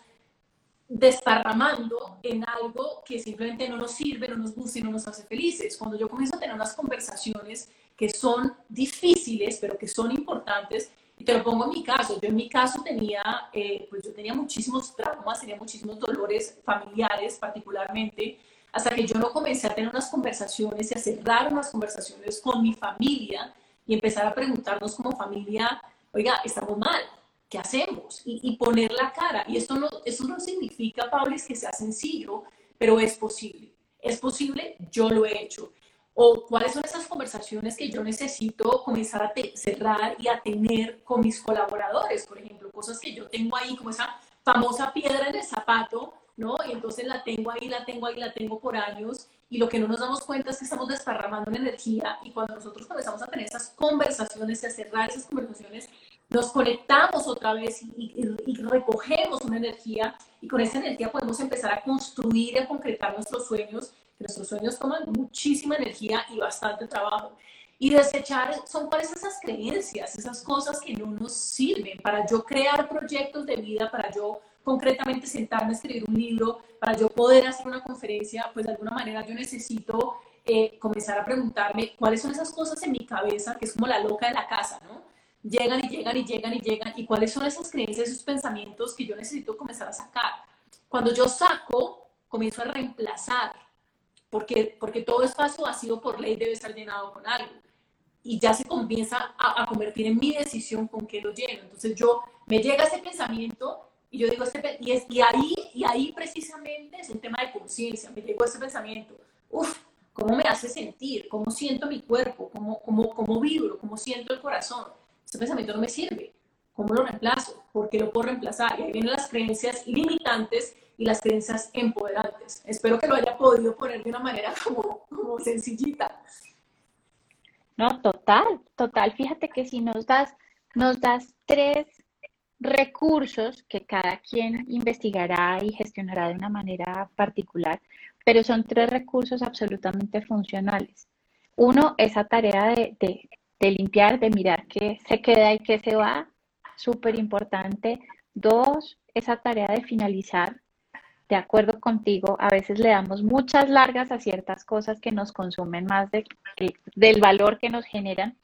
desparramando en algo que simplemente no nos sirve, no nos gusta y no nos hace felices. Cuando yo comienzo a tener unas conversaciones que son difíciles, pero que son importantes, y te lo pongo en mi caso, yo en mi caso tenía, eh, pues yo tenía muchísimos traumas, tenía muchísimos dolores familiares particularmente, hasta que yo no comencé a tener unas conversaciones y a cerrar unas conversaciones con mi familia y empezar a preguntarnos como familia, oiga, estamos mal, ¿qué hacemos? Y, poner la cara. Y esto no, eso no significa, Pablo, que sea sencillo, pero es posible. Es posible, yo lo he hecho. O cuáles son esas conversaciones que yo necesito comenzar a cerrar y a tener con mis colaboradores, por ejemplo, cosas que yo tengo ahí, como esa famosa piedra en el zapato, ¿no? Y entonces la tengo ahí, la tengo ahí, la tengo por años y lo que no nos damos cuenta es que estamos desparramando una energía y cuando nosotros comenzamos a tener esas conversaciones y a cerrar esas conversaciones, nos conectamos otra vez y, recogemos una energía y con esa energía podemos empezar a construir y a concretar nuestros sueños, nuestros sueños toman muchísima energía y bastante trabajo. Y desechar son cuáles esas creencias, esas cosas que no nos sirven para yo crear proyectos de vida, para yo concretamente sentarme a escribir un libro, para yo poder hacer una conferencia, pues de alguna manera yo necesito eh, comenzar a preguntarme cuáles son esas cosas en mi cabeza, que es como la loca de la casa, ¿no? Llegan y llegan y llegan y llegan. ¿Y cuáles son esas creencias, esos pensamientos que yo necesito comenzar a sacar? Cuando yo saco, comienzo a reemplazar, porque, porque todo espacio vacío por ley debe estar llenado con algo. Y ya se comienza a, a convertir en mi decisión con qué lo lleno. Entonces yo, me llega ese pensamiento y yo digo, este, y, es, y, ahí, y ahí precisamente es un tema de conciencia, me llegó ese pensamiento, uff, ¿cómo me hace sentir? ¿Cómo siento mi cuerpo? ¿Cómo, cómo, cómo vibro? ¿Cómo siento el corazón? Ese pensamiento no me sirve. ¿Cómo lo reemplazo? ¿Por qué lo puedo reemplazar? Y ahí vienen las creencias limitantes y las creencias empoderantes. Espero que lo haya podido poner de una manera como, como sencillita. No, total, total. Fíjate que si nos das, nos das tres recursos que cada quien investigará y gestionará de una manera particular, pero son tres recursos absolutamente funcionales. Uno, esa tarea de, de, limpiar, de mirar qué se queda y qué se va, súper importante. Dos, esa tarea de finalizar. De acuerdo contigo, a veces le damos muchas largas a ciertas cosas que nos consumen más de, del valor que nos generan.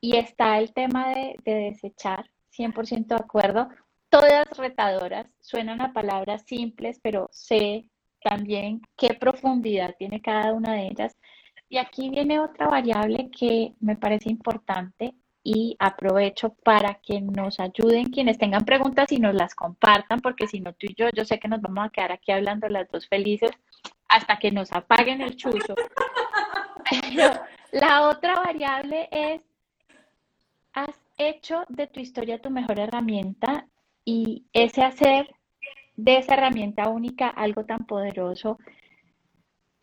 Y está el tema de, de desechar, 100% de acuerdo. Todas retadoras, suenan a palabras simples, pero sé también qué profundidad tiene cada una de ellas. Y aquí viene otra variable que me parece importante y aprovecho para que nos ayuden quienes tengan preguntas y nos las compartan, porque si no tú y yo, yo sé que nos vamos a quedar aquí hablando las dos felices hasta que nos apaguen el chuzo. Pero la otra variable es, has hecho de tu historia tu mejor herramienta y ese hacer de esa herramienta única algo tan poderoso,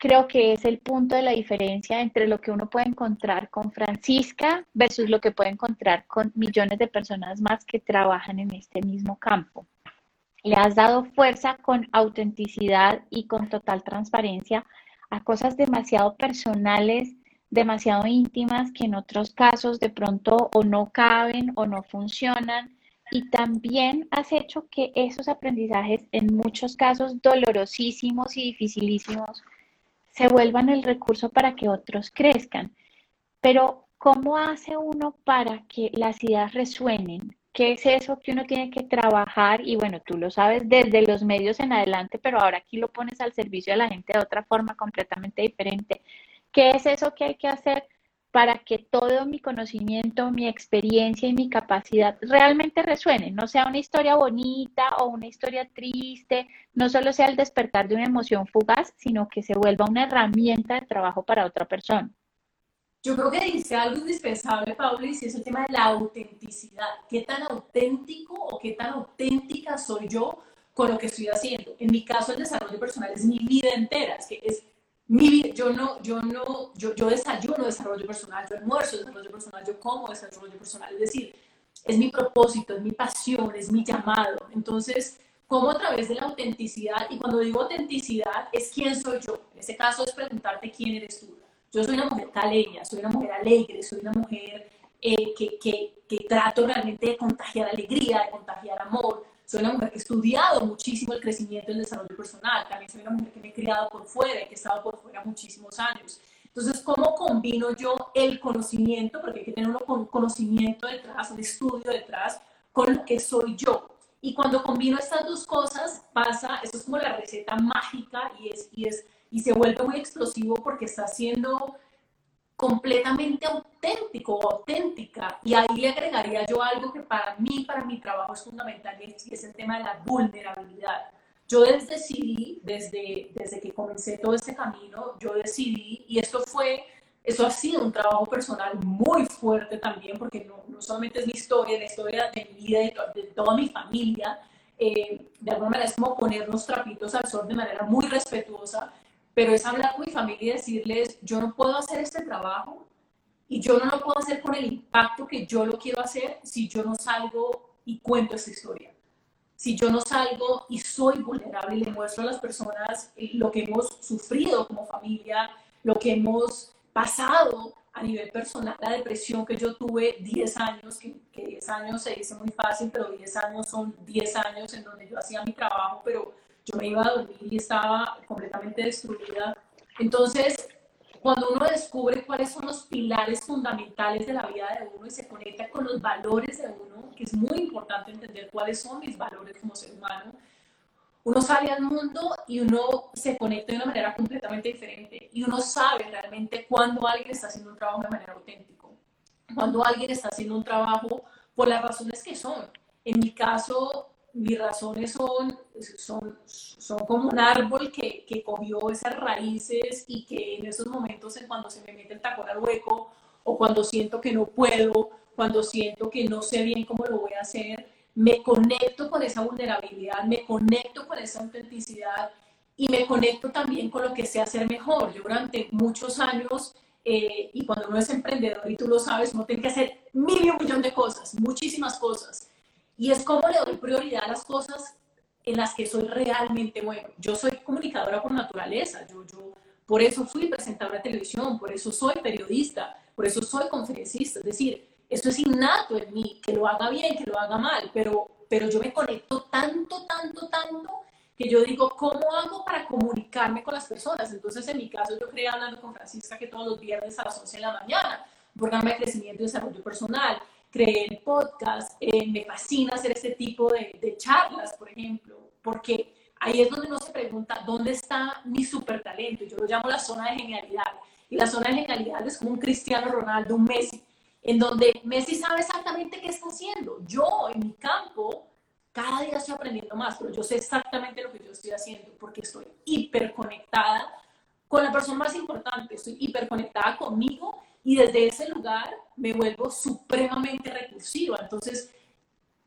creo que es el punto de la diferencia entre lo que uno puede encontrar con Francisca versus lo que puede encontrar con millones de personas más que trabajan en este mismo campo. Le has dado fuerza con autenticidad y con total transparencia a cosas demasiado personales demasiado íntimas que en otros casos de pronto o no caben o no funcionan. Y también has hecho que esos aprendizajes, en muchos casos dolorosísimos y dificilísimos, se vuelvan el recurso para que otros crezcan. Pero, ¿cómo hace uno para que las ideas resuenen? ¿Qué es eso que uno tiene que trabajar? Y bueno, tú lo sabes desde los medios en adelante, pero ahora aquí lo pones al servicio de la gente de otra forma completamente diferente. ¿Qué es eso que hay que hacer para que todo mi conocimiento, mi experiencia y mi capacidad realmente resuenen? No sea una historia bonita o una historia triste, no solo sea el despertar de una emoción fugaz, sino que se vuelva una herramienta de trabajo para otra persona. Yo creo que dice algo indispensable, Pablo, y es el tema de la autenticidad. ¿Qué tan auténtico o qué tan auténtica soy yo con lo que estoy haciendo? En mi caso, el desarrollo personal es mi vida entera, es que es mi, yo no, yo no, yo, yo desayuno desarrollo personal, yo almuerzo desarrollo personal, yo como desarrollo personal, es decir, es mi propósito, es mi pasión, es mi llamado. Entonces, como a través de la autenticidad, y cuando digo autenticidad, es quién soy yo. En ese caso es preguntarte quién eres tú. Yo soy una mujer caleña, soy una mujer alegre, soy una mujer eh, que, que, que trato realmente de contagiar alegría, de contagiar amor, soy una mujer que he estudiado muchísimo el crecimiento y el desarrollo personal. También soy una mujer que me he criado por fuera y que he estado por fuera muchísimos años. Entonces, ¿cómo combino yo el conocimiento? Porque hay que tener un conocimiento detrás, un estudio detrás, con lo que soy yo. Y cuando combino estas dos cosas, pasa, eso es como la receta mágica y, es, y, es, y se vuelve muy explosivo porque está haciendo completamente auténtico auténtica. Y ahí le agregaría yo algo que para mí, para mi trabajo es fundamental y es, el tema de la vulnerabilidad. Yo desde decidí, desde, desde que comencé todo este camino, yo decidí, y esto fue, eso ha sido un trabajo personal muy fuerte también, porque no, no solamente es mi historia, la historia de mi vida y de, toda mi familia, eh, de alguna manera es como poner los trapitos al sol de manera muy respetuosa, pero es hablar con mi familia y decirles, yo no puedo hacer este trabajo y yo no lo puedo hacer con el impacto que yo lo quiero hacer si yo no salgo y cuento esta historia. Si yo no salgo y soy vulnerable y le muestro a las personas lo que hemos sufrido como familia, lo que hemos pasado a nivel personal, la depresión que yo tuve 10 años, que, que 10 años se dice muy fácil, pero 10 años son 10 años en donde yo hacía mi trabajo, pero yo me iba a dormir y estaba completamente destruida. Entonces, cuando uno descubre cuáles son los pilares fundamentales de la vida de uno y se conecta con los valores de uno, que es muy importante entender cuáles son mis valores como ser humano, uno sale al mundo y uno se conecta de una manera completamente diferente y uno sabe realmente cuando alguien está haciendo un trabajo de manera auténtica, cuando alguien está haciendo un trabajo por las razones que son. En mi caso, mis razones son, son, son como un árbol que, que cogió esas raíces y que en esos momentos en cuando se me mete el tacón al hueco o cuando siento que no puedo, cuando siento que no sé bien cómo lo voy a hacer, me conecto con esa vulnerabilidad, me conecto con esa autenticidad y me conecto también con lo que sé hacer mejor. Yo durante muchos años, eh, y cuando uno es emprendedor y tú lo sabes, uno tiene que hacer mil y un millón de cosas, muchísimas cosas. Y es como le doy prioridad a las cosas en las que soy realmente bueno. Yo soy comunicadora por naturaleza, yo, yo por eso fui presentadora de televisión, por eso soy periodista, por eso soy conferencista. Es decir, eso es innato en mí, que lo haga bien, que lo haga mal, pero, pero yo me conecto tanto, tanto, tanto, que yo digo, ¿cómo hago para comunicarme con las personas? Entonces, en mi caso, yo creé hablando con Francisca que todos los viernes a las 11 de la mañana, un programa de crecimiento y desarrollo personal, creé el podcast, eh, me fascina hacer este tipo de, de charlas, por ejemplo, porque ahí es donde uno se pregunta, ¿dónde está mi super talento? Yo lo llamo la zona de genialidad. Y la zona de genialidad es como un Cristiano Ronaldo, un Messi en donde Messi sabe exactamente qué está haciendo. Yo en mi campo, cada día estoy aprendiendo más, pero yo sé exactamente lo que yo estoy haciendo porque estoy hiperconectada con la persona más importante, estoy hiperconectada conmigo y desde ese lugar me vuelvo supremamente recursiva. Entonces,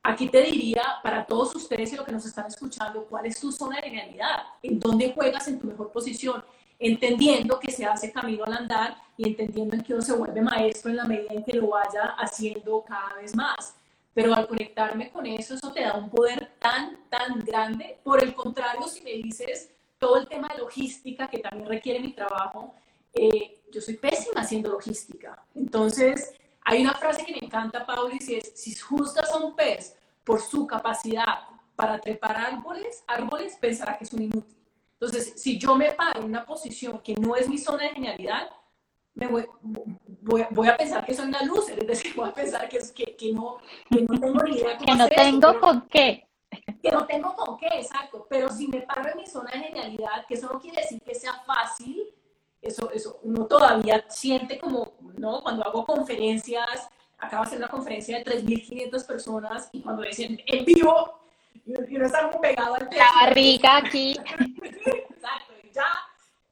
aquí te diría para todos ustedes y los que nos están escuchando, ¿cuál es tu zona de realidad? ¿En dónde juegas en tu mejor posición? entendiendo que se hace camino al andar y entendiendo en que uno se vuelve maestro en la medida en que lo vaya haciendo cada vez más. Pero al conectarme con eso, eso te da un poder tan, tan grande. Por el contrario, si me dices todo el tema de logística, que también requiere mi trabajo, eh, yo soy pésima haciendo logística. Entonces, hay una frase que me encanta, Pauli, y es, si juzgas a un pez por su capacidad para trepar árboles, árboles pensará que es un inútil. Entonces, si yo me paro en una posición que no es mi zona de genialidad, me voy, voy, a pensar que soy una luz, es decir, voy a pensar que, que, que, no, que no tengo ni idea cómo Que no tengo con qué. Que no tengo con qué, exacto. Pero si me paro en mi zona de genialidad, que eso no quiere decir que sea fácil, eso, eso uno todavía siente como, ¿no? Cuando hago conferencias, acabo de hacer una conferencia de 3.500 personas y cuando dicen en vivo, y, uno está como pegado al techo. La barriga aquí. Exacto, ya.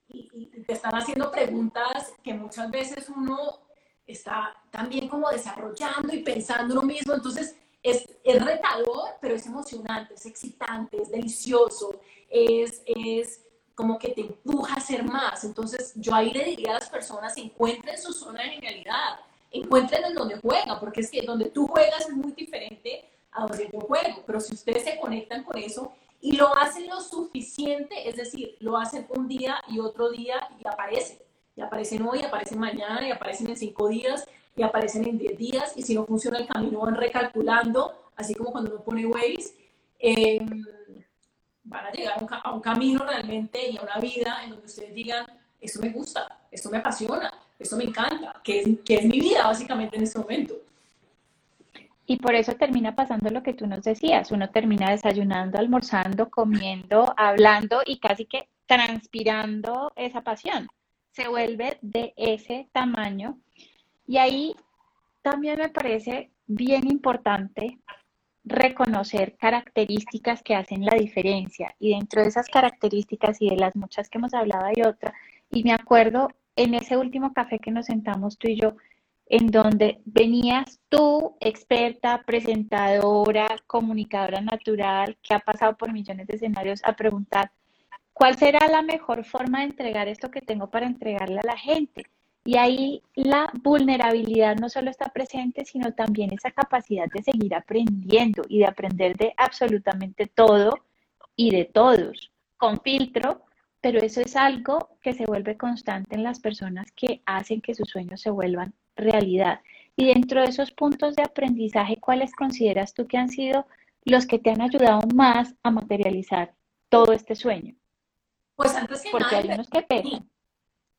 Y, te están haciendo preguntas que muchas veces uno está también como desarrollando y pensando lo mismo. Entonces, es, es retador, pero es emocionante, es excitante, es delicioso, es, es como que te empuja a hacer más. Entonces, yo ahí le diría a las personas, encuentren su zona de genialidad, encuentren en donde juegan, porque es que donde tú juegas es muy diferente a donde yo juego. Pero si ustedes se conectan con eso y lo hacen lo suficiente, es decir, lo hacen un día y otro día y aparecen. Y aparecen hoy, aparecen mañana, y aparecen en cinco días, y aparecen en diez días, y si no funciona el camino van recalculando, así como cuando uno pone Waze, em, van a llegar a un, camino realmente y a una vida en donde ustedes digan, esto me gusta, esto me apasiona, esto me encanta, que es, que es mi vida básicamente en este momento. Y por eso termina pasando lo que tú nos decías, uno termina desayunando, almorzando, comiendo, hablando y casi que transpirando esa pasión. Se vuelve de ese tamaño. Y ahí también me parece bien importante reconocer características que hacen la diferencia. Y dentro de esas características y de las muchas que hemos hablado hay otra. Y me acuerdo en ese último café que nos sentamos tú y yo, en donde venías tú, experta, presentadora, comunicadora natural, que ha pasado por millones de escenarios, a preguntar, ¿cuál será la mejor forma de entregar esto que tengo para entregarle a la gente? Y ahí la vulnerabilidad no solo está presente, sino también esa capacidad de seguir aprendiendo y de aprender de absolutamente todo y de todos, con filtro, pero eso es algo que se vuelve constante en las personas que hacen que sus sueños se vuelvan realidad. Y dentro de esos puntos de aprendizaje, ¿cuáles consideras tú que han sido los que te han ayudado más a materializar todo este sueño? Pues antes que Porque nada, hay unos que pegan.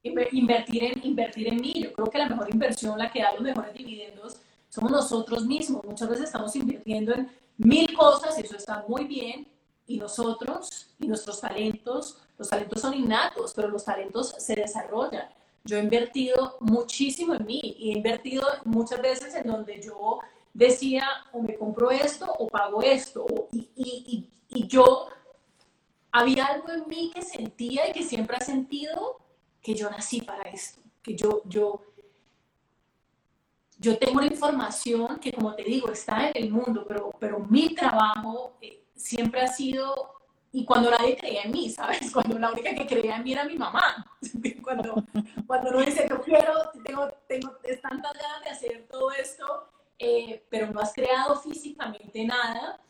Invertir en, invertir en mí. Yo creo que la mejor inversión, la que da los mejores dividendos, somos nosotros mismos. Muchas veces estamos invirtiendo en mil cosas, eso está muy bien, y nosotros y nuestros talentos, los talentos son innatos, pero los talentos se desarrollan. Yo he invertido muchísimo en mí y he invertido muchas veces en donde yo decía o me compro esto o pago esto y, y, y, yo había algo en mí que sentía y que siempre ha sentido que yo nací para esto, que yo, yo, yo tengo una información que como te digo está en el mundo, pero, pero mi trabajo eh, siempre ha sido y cuando nadie creía en mí, ¿sabes? Cuando la única que creía en mí era mi mamá. Cuando, cuando uno dice, yo quiero, tengo, tengo tantas ganas de hacer todo esto, eh, pero no has creado físicamente nada,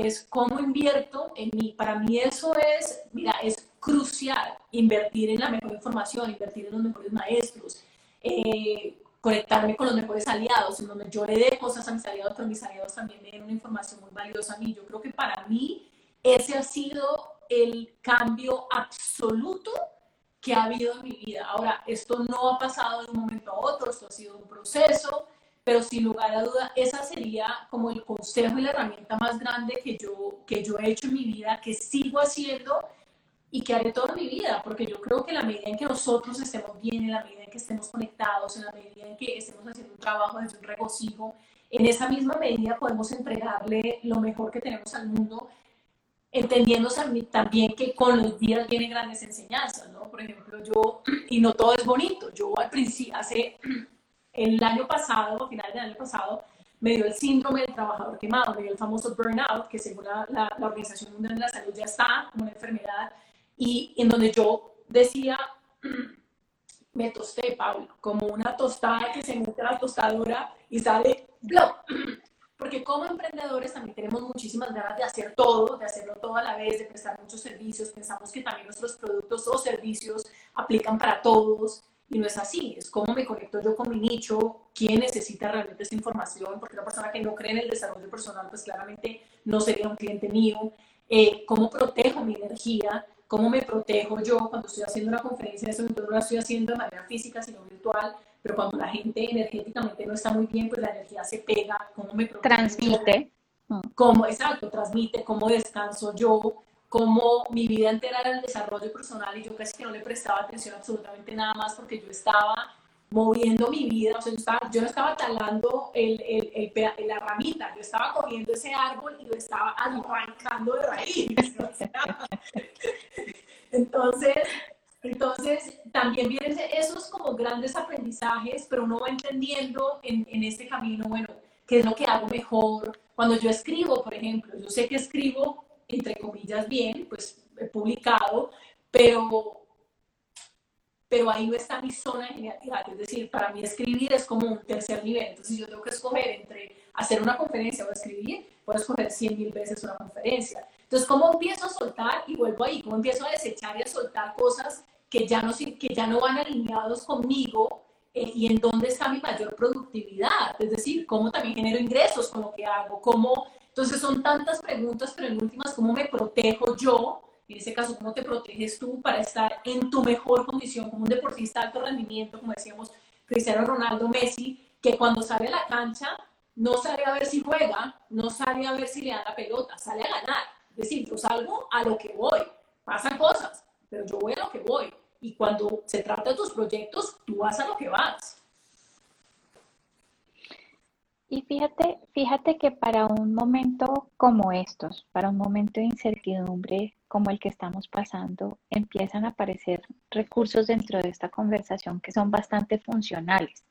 es cómo invierto en mí. Para mí eso es, mira, es crucial, invertir en la mejor información, invertir en los mejores maestros, eh, conectarme con los mejores aliados, en donde yo le dé cosas a mis aliados, pero mis aliados también me den una información muy valiosa a mí. Yo creo que para mí ese ha sido el cambio absoluto que ha habido en mi vida. Ahora, esto no ha pasado de un momento a otro, esto ha sido un proceso, pero sin lugar a duda, esa sería como el consejo y la herramienta más grande que yo, que yo he hecho en mi vida, que sigo haciendo y que haré toda mi vida, porque yo creo que la medida en que nosotros estemos bien, en la medida en que estemos conectados, en la medida en que estemos haciendo un trabajo desde un regocijo, en esa misma medida podemos entregarle lo mejor que tenemos al mundo entendiendo también que con los días vienen grandes enseñanzas, ¿no? Por ejemplo, yo, y no todo es bonito, yo al principio, hace el año pasado, a finales del año pasado, me dio el síndrome del trabajador quemado, me dio el famoso burnout, que según la, la, Organización Mundial de la Salud ya está como una enfermedad, y en donde yo decía, me tosté, Pablo, como una tostada que se mete a la tostadora y sale, ¡blop! porque como emprendedores también tenemos muchísimas ganas de hacer todo, de hacerlo todo a la vez, de prestar muchos servicios, pensamos que también nuestros productos o servicios aplican para todos y no es así, es cómo me conecto yo con mi nicho, quién necesita realmente esa información, porque una persona que no cree en el desarrollo personal, pues claramente no sería un cliente mío, eh, cómo protejo mi energía, cómo me protejo yo cuando estoy haciendo una conferencia, momento no la estoy haciendo de manera física, sino virtual, pero cuando la gente energéticamente no está muy bien, pues la energía se pega, cómo me transmite. Cómo, exacto, transmite, cómo descanso yo, cómo mi vida entera era el desarrollo personal y yo casi que no le prestaba atención absolutamente nada más porque yo estaba moviendo mi vida, o sea, yo, estaba, yo no estaba talando el, el, el, la ramita, yo estaba cogiendo ese árbol y lo estaba arrancando de raíz. Entonces, entonces, también vienen esos como grandes aprendizajes, pero uno va entendiendo en, en este camino, bueno, qué es lo que hago mejor. Cuando yo escribo, por ejemplo, yo sé que escribo, entre comillas, bien, pues he publicado, pero, pero ahí no está mi zona de genialidad. Es decir, para mí escribir es como un tercer nivel. Entonces, yo tengo que escoger entre hacer una conferencia o escribir, puedo escoger 100 mil veces una conferencia. Entonces, ¿cómo empiezo a soltar? Y vuelvo ahí, ¿cómo empiezo a desechar y a soltar cosas que ya no, que ya no van alineados conmigo eh, y en dónde está mi mayor productividad, es decir, cómo también genero ingresos con lo que hago, cómo, entonces son tantas preguntas, pero en últimas, ¿cómo me protejo yo? En ese caso, ¿cómo te proteges tú para estar en tu mejor condición como un deportista de alto rendimiento, como decíamos Cristiano Ronaldo Messi, que cuando sale a la cancha no sale a ver si juega, no sale a ver si le da la pelota, sale a ganar. Es decir, yo salgo a lo que voy. Pasan cosas, pero yo voy a lo que voy. Y cuando se trata de tus proyectos, tú vas a lo que vas. Y fíjate, fíjate que para un momento como estos, para un momento de incertidumbre como el que estamos pasando, empiezan a aparecer recursos dentro de esta conversación que son bastante funcionales,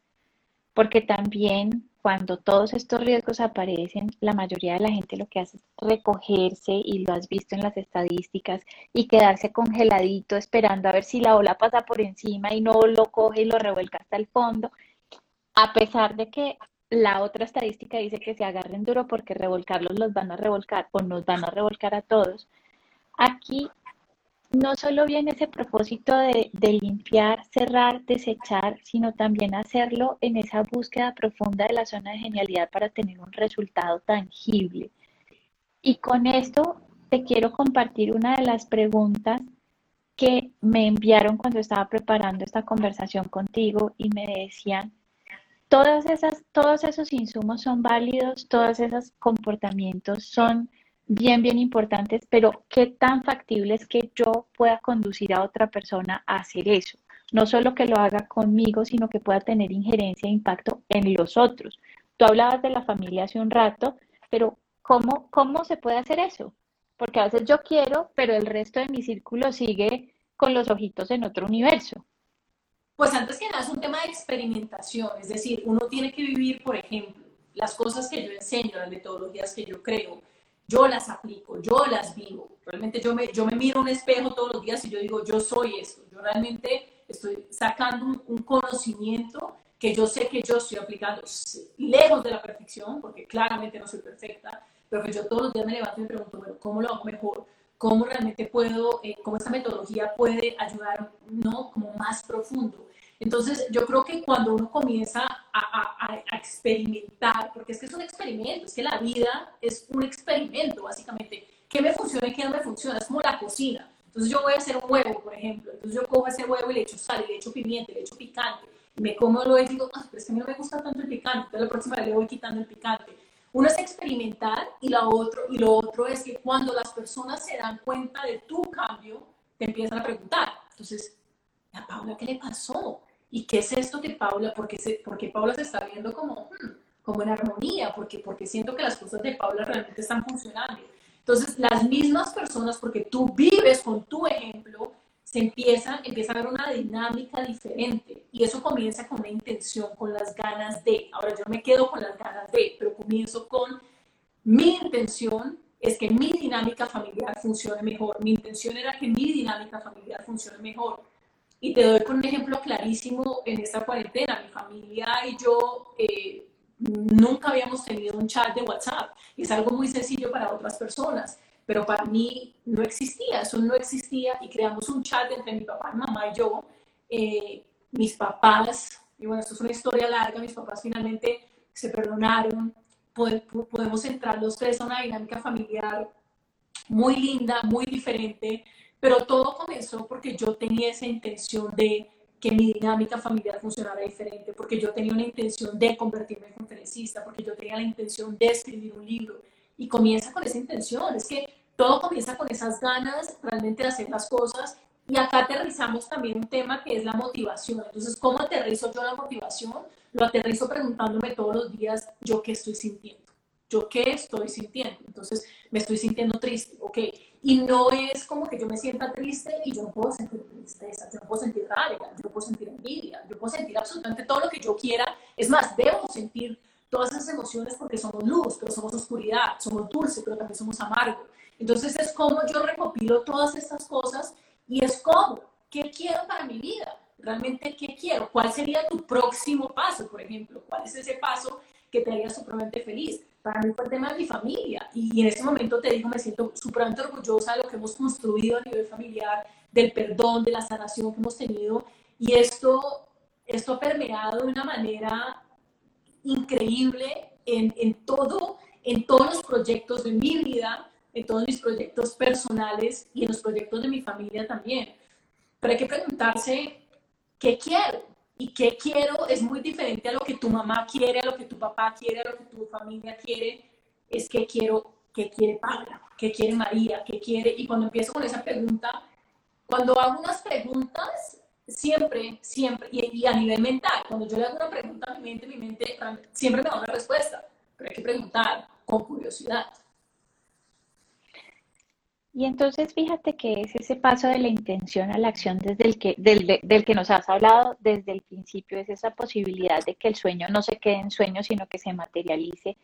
porque también cuando todos estos riesgos aparecen, la mayoría de la gente lo que hace es recogerse y lo has visto en las estadísticas y quedarse congeladito esperando a ver si la ola pasa por encima y no lo coge y lo revuelca hasta el fondo, a pesar de que la otra estadística dice que se agarren duro porque revolcarlos los van a revolcar o nos van a revolcar a todos. Aquí no solo viene ese propósito de, limpiar, cerrar, desechar, sino también hacerlo en esa búsqueda profunda de la zona de genialidad para tener un resultado tangible. Y con esto te quiero compartir una de las preguntas que me enviaron cuando estaba preparando esta conversación contigo y me decían, todas esas, todos esos insumos son válidos, todos esos comportamientos son bien, bien importantes, pero ¿qué tan factible es que yo pueda conducir a otra persona a hacer eso? No solo que lo haga conmigo, sino que pueda tener injerencia e impacto en los otros. Tú hablabas de la familia hace un rato, pero ¿cómo, cómo se puede hacer eso? Porque a veces yo quiero, pero el resto de mi círculo sigue con los ojitos en otro universo. Pues antes que nada es un tema de experimentación, es decir, uno tiene que vivir, por ejemplo, las cosas que yo enseño, las metodologías que yo creo, yo las aplico, yo las vivo. Realmente yo me, yo me miro un espejo todos los días y yo digo, yo soy esto. Yo realmente estoy sacando un, conocimiento que yo sé que yo estoy aplicando lejos de la perfección, porque claramente no soy perfecta, pero que yo todos los días me levanto y me pregunto, bueno, ¿cómo lo hago mejor? ¿Cómo realmente puedo, eh, cómo esta metodología puede ayudar, no, como más profundo? Entonces, yo creo que cuando uno comienza a, a, a, experimentar, porque es que es un experimento, es que la vida es un experimento, básicamente. ¿Qué me funciona y qué no me funciona? Es como la cocina. Entonces, yo voy a hacer un huevo, por ejemplo. Entonces, yo cojo ese huevo y le echo sal, y le echo pimienta, y le echo picante me como lo y digo, ah, pero es que a mí no me gusta tanto el picante, entonces la próxima vez le voy quitando el picante. Uno es experimentar y, la otro, y lo otro es que cuando las personas se dan cuenta de tu cambio, te empiezan a preguntar. Entonces, ¿a Paula qué le pasó? ¿Y qué es esto que Paula, porque, se, porque Paula se está viendo como, hmm, como en armonía? Porque, porque siento que las cosas de Paula realmente están funcionando. Entonces, las mismas personas, porque tú vives con tu ejemplo, se empieza, empieza a haber una dinámica diferente y eso comienza con una intención, con las ganas de. Ahora yo me quedo con las ganas de, pero comienzo con mi intención es que mi dinámica familiar funcione mejor. Mi intención era que mi dinámica familiar funcione mejor. Y te doy con un ejemplo clarísimo en esta cuarentena. Mi familia y yo eh, nunca habíamos tenido un chat de WhatsApp. Es algo muy sencillo para otras personas pero para mí no existía, eso no existía y creamos un chat entre mi papá, mamá y yo. Eh, mis papás, y bueno, esto es una historia larga, mis papás finalmente se perdonaron, podemos entrar los tres a una dinámica familiar muy linda, muy diferente, pero todo comenzó porque yo tenía esa intención de que mi dinámica familiar funcionara diferente, porque yo tenía una intención de convertirme en conferencista, porque yo tenía la intención de escribir un libro, y comienza con esa intención. Es que todo comienza con esas ganas realmente de hacer las cosas. Y acá aterrizamos también un tema que es la motivación. Entonces, ¿cómo aterrizo yo la motivación? Lo aterrizo preguntándome todos los días, ¿yo qué estoy sintiendo? ¿Yo qué estoy sintiendo? Entonces, me estoy sintiendo triste, ¿ok? Y no es como que yo me sienta triste y yo no puedo sentir tristeza, yo no puedo sentir rabia, yo no puedo sentir envidia, yo puedo sentir absolutamente todo lo que yo quiera. Es más, debo sentir todas esas emociones porque somos luz, pero somos oscuridad, somos dulce, pero también somos amargo. Entonces es como yo recopilo todas estas cosas y es como, ¿qué quiero para mi vida? Realmente, ¿qué quiero? ¿Cuál sería tu próximo paso, por ejemplo? ¿Cuál es ese paso que te haría supremamente feliz? Para mí fue el tema de mi familia y en ese momento te digo, me siento supremamente orgullosa de lo que hemos construido a nivel familiar, del perdón, de la sanación que hemos tenido y esto, esto ha permeado de una manera increíble en, en, todo, en todos los proyectos de mi vida, en todos mis proyectos personales y en los proyectos de mi familia también. Pero hay que preguntarse, ¿qué quiero? Y qué quiero es muy diferente a lo que tu mamá quiere, a lo que tu papá quiere, a lo que tu familia quiere. Es qué quiero, qué quiere Paula, qué quiere María, qué quiere. Y cuando empiezo con esa pregunta, cuando hago unas preguntas, siempre, siempre, y, a nivel mental, cuando yo le hago una pregunta a mi mente, mi mente siempre me da una respuesta, pero hay que preguntar con curiosidad. Y entonces fíjate que es ese paso de la intención a la acción desde el que, del, del, que nos has hablado desde el principio, es esa posibilidad de que el sueño no se quede en sueño, sino que se materialice.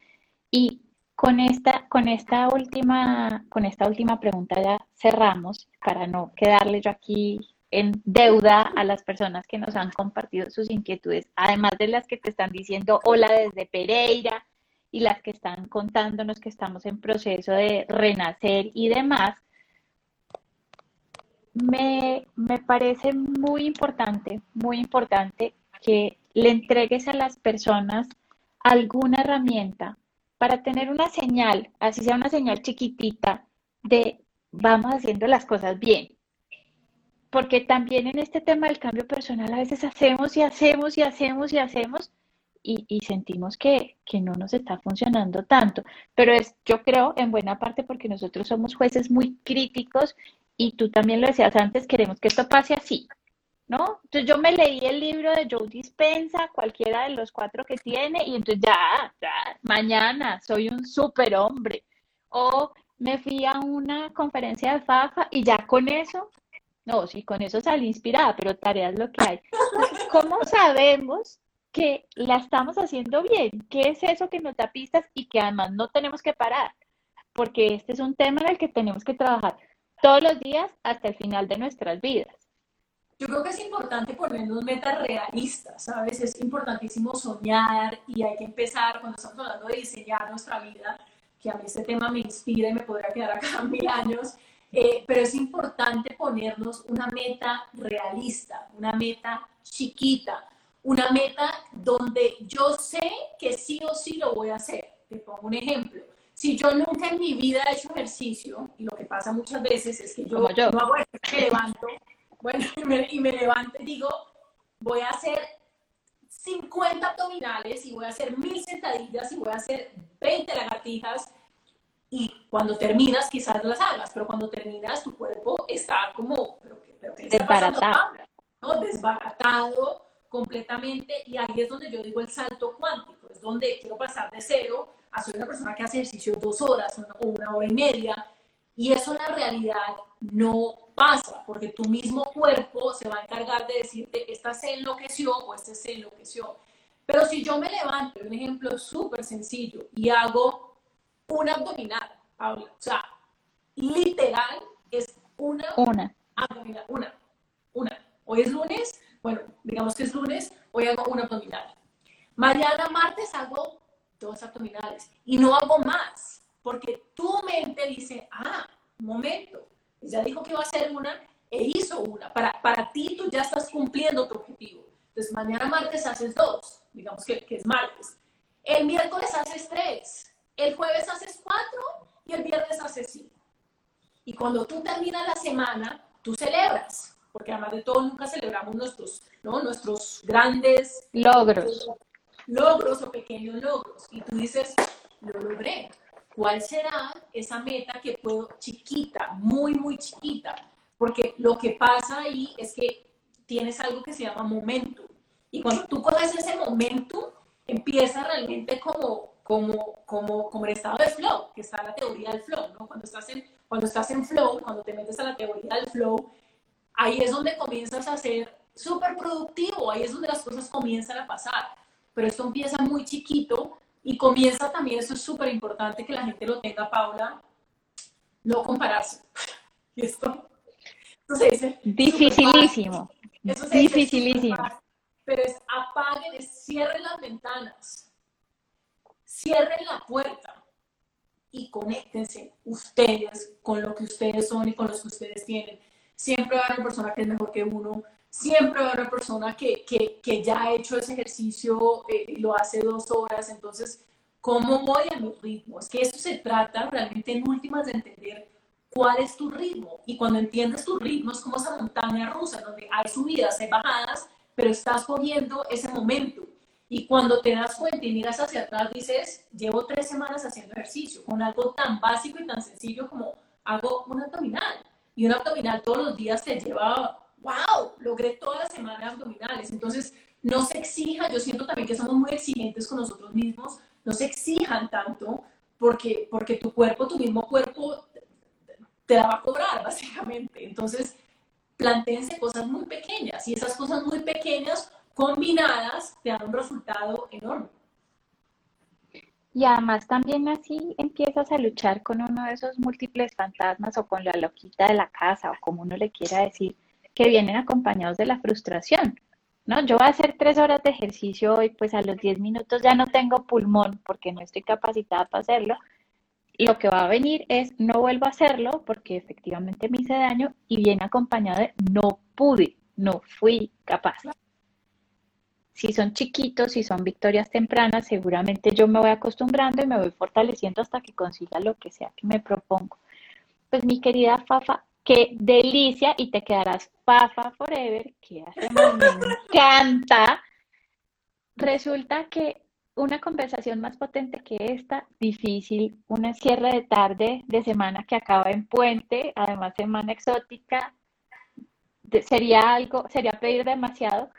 Y con esta, con esta última, con esta última pregunta ya cerramos, para no quedarle yo aquí en deuda a las personas que nos han compartido sus inquietudes, además de las que te están diciendo hola desde Pereira y las que están contándonos que estamos en proceso de renacer y demás, me, me parece muy importante, muy importante que le entregues a las personas alguna herramienta para tener una señal, así sea una señal chiquitita, de vamos haciendo las cosas bien, porque también en este tema del cambio personal a veces hacemos y hacemos y hacemos y hacemos y, sentimos que, que, no nos está funcionando tanto. Pero es, yo creo, en buena parte porque nosotros somos jueces muy críticos y tú también lo decías antes, queremos que esto pase así, ¿no? Entonces yo me leí el libro de Joe Dispensa, cualquiera de los cuatro que tiene, y entonces ya, ya, mañana soy un superhombre. O me fui a una conferencia de FAFA y ya con eso, no, sí, con eso salí inspirada, pero tareas lo que hay. ¿Cómo sabemos que la estamos haciendo bien? ¿Qué es eso que nos da pistas y que además no tenemos que parar? Porque este es un tema en el que tenemos que trabajar todos los días hasta el final de nuestras vidas. Yo creo que es importante ponernos metas realistas, ¿sabes? Es importantísimo soñar y hay que empezar, cuando estamos hablando de diseñar nuestra vida, que a mí este tema me inspira y me podría quedar acá mil años, eh, pero es importante ponernos una meta realista, una meta chiquita, una meta donde yo sé que sí o sí lo voy a hacer. Te pongo un ejemplo. Si yo nunca en mi vida he hecho ejercicio, y lo que pasa muchas veces es que yo, no hago ejercicio, me levanto, bueno, y me, y me levanto y digo, voy a hacer 50 abdominales y voy a hacer mil sentadillas y voy a hacer 20 lagartijas y cuando terminas quizás las hagas, pero cuando terminas tu cuerpo está como desbaratado, ¿no? desbaratado completamente y ahí es donde yo digo el salto cuántico, es donde quiero pasar de cero a ser una persona que hace ejercicio dos horas o una hora y media y eso en la realidad no pasa porque tu mismo cuerpo se va a encargar de decirte esta se enloqueció o este se enloqueció. Pero si yo me levanto, un ejemplo súper sencillo, y hago una abdominal, Paula, o sea, literal es una, una abdominal, una, una. Hoy es lunes, bueno, digamos que es lunes, hoy hago una abdominal. Mañana martes hago dos abdominales y no hago más, porque tu mente dice, ah, un momento, ya dijo que iba a hacer una e hizo una. Para, para ti tú ya estás cumpliendo tu objetivo. Entonces mañana martes haces dos, digamos que, que es martes. El miércoles haces tres, el jueves haces cuatro y el viernes haces cinco. Y cuando tú terminas la semana, tú celebras, porque además de todo nunca celebramos nuestros, ¿no? nuestros grandes logros. Logros o pequeños logros. Y tú dices, lo logré. ¿Cuál será esa meta que puedo, chiquita, muy, muy chiquita? Porque lo que pasa ahí es que tienes algo que se llama momento. Y cuando tú coges ese momento, empieza realmente como, como, como, como el estado de flow, que está la teoría del flow, ¿no? Cuando estás, en, cuando estás en flow, cuando te metes a la teoría del flow, ahí es donde comienzas a ser súper productivo, ahí es donde las cosas comienzan a pasar. Pero esto empieza muy chiquito y comienza también, eso es súper importante que la gente lo tenga, Paula, no compararse. Y esto, se dice, Dificilísimo. Dificilísimo. pero es apaguen, cierren las ventanas, cierren la puerta y conéctense ustedes con lo que ustedes son y con los que ustedes tienen. Siempre va a haber una persona que es mejor que uno, siempre va a haber una persona que, que, que ya ha hecho ese ejercicio y eh, lo hace dos horas, entonces, ¿cómo voy a mi ritmo? Es que eso se trata realmente en últimas de entender cuál es tu ritmo. Y cuando entiendes tu ritmo es como esa montaña rusa, donde hay subidas, hay bajadas, pero estás cogiendo ese momento. Y cuando te das cuenta y miras hacia atrás, dices, llevo tres semanas haciendo ejercicio, con algo tan básico y tan sencillo como hago un abdominal. Y un abdominal todos los días te lleva wow, logré todas las semanas abdominales. Entonces, no se exija, yo siento también que somos muy exigentes con nosotros mismos, no se exijan tanto porque, porque tu cuerpo, tu mismo cuerpo te la va a cobrar, básicamente. Entonces, planteense cosas muy pequeñas y esas cosas muy pequeñas combinadas te dan un resultado enorme. Y además también así empiezas a luchar con uno de esos múltiples fantasmas o con la loquita de la casa o como uno le quiera decir, que vienen acompañados de la frustración. ¿no? Yo voy a hacer tres horas de ejercicio y pues a los diez minutos ya no tengo pulmón porque no estoy capacitada para hacerlo. Lo que va a venir es no vuelvo a hacerlo porque efectivamente me hice daño y viene acompañado de no pude, no fui capaz. Si son chiquitos, si son victorias tempranas, seguramente yo me voy acostumbrando y me voy fortaleciendo hasta que consiga lo que sea que me propongo. Pues mi querida Fafa, qué delicia y te quedarás pafa forever, que hace me encanta. Resulta que una conversación más potente que esta, difícil, una cierre de tarde de semana que acaba en puente, además semana exótica, sería algo, sería pedir demasiado.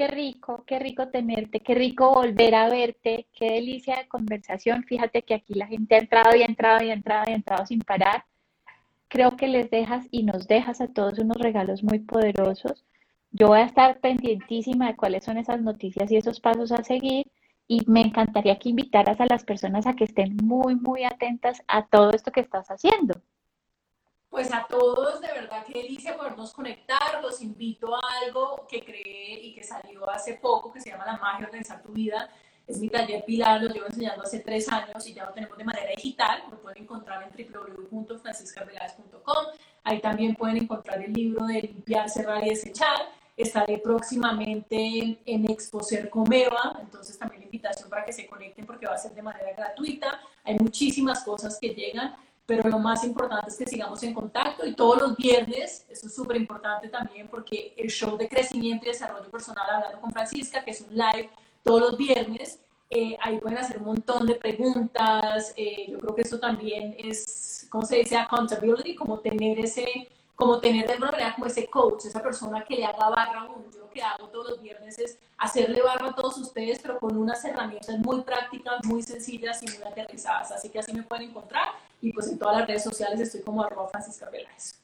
Qué rico, qué rico tenerte, qué rico volver a verte, qué delicia de conversación. Fíjate que aquí la gente ha entrado y ha entrado y ha entrado y ha entrado sin parar. Creo que les dejas y nos dejas a todos unos regalos muy poderosos. Yo voy a estar pendientísima de cuáles son esas noticias y esos pasos a seguir y me encantaría que invitaras a las personas a que estén muy, muy atentas a todo esto que estás haciendo. Pues a todos, de verdad que delicia podernos conectar. Los invito a algo que creé y que salió hace poco, que se llama La magia de organizar tu vida. Es mi taller Pilar, lo llevo enseñando hace tres años y ya lo tenemos de manera digital. Lo pueden encontrar en www.franciscarveláez.com. Ahí también pueden encontrar el libro de Limpiar, Cerrar y Desechar. Estaré próximamente en Expo Comeva, entonces también la invitación para que se conecten porque va a ser de manera gratuita. Hay muchísimas cosas que llegan pero lo más importante es que sigamos en contacto y todos los viernes, eso es súper importante también porque el show de crecimiento y desarrollo personal hablando con Francisca, que es un live todos los viernes, eh, ahí pueden hacer un montón de preguntas, eh, yo creo que eso también es, ¿cómo se dice? Accountability, como tener ese como tener de alguna manera como ese coach, esa persona que le haga barra a uno. Yo lo que hago todos los viernes es hacerle barra a todos ustedes, pero con unas herramientas muy prácticas, muy sencillas y muy aterrizadas. Así que así me pueden encontrar y pues en todas las redes sociales estoy como arroba Francisca Veláez.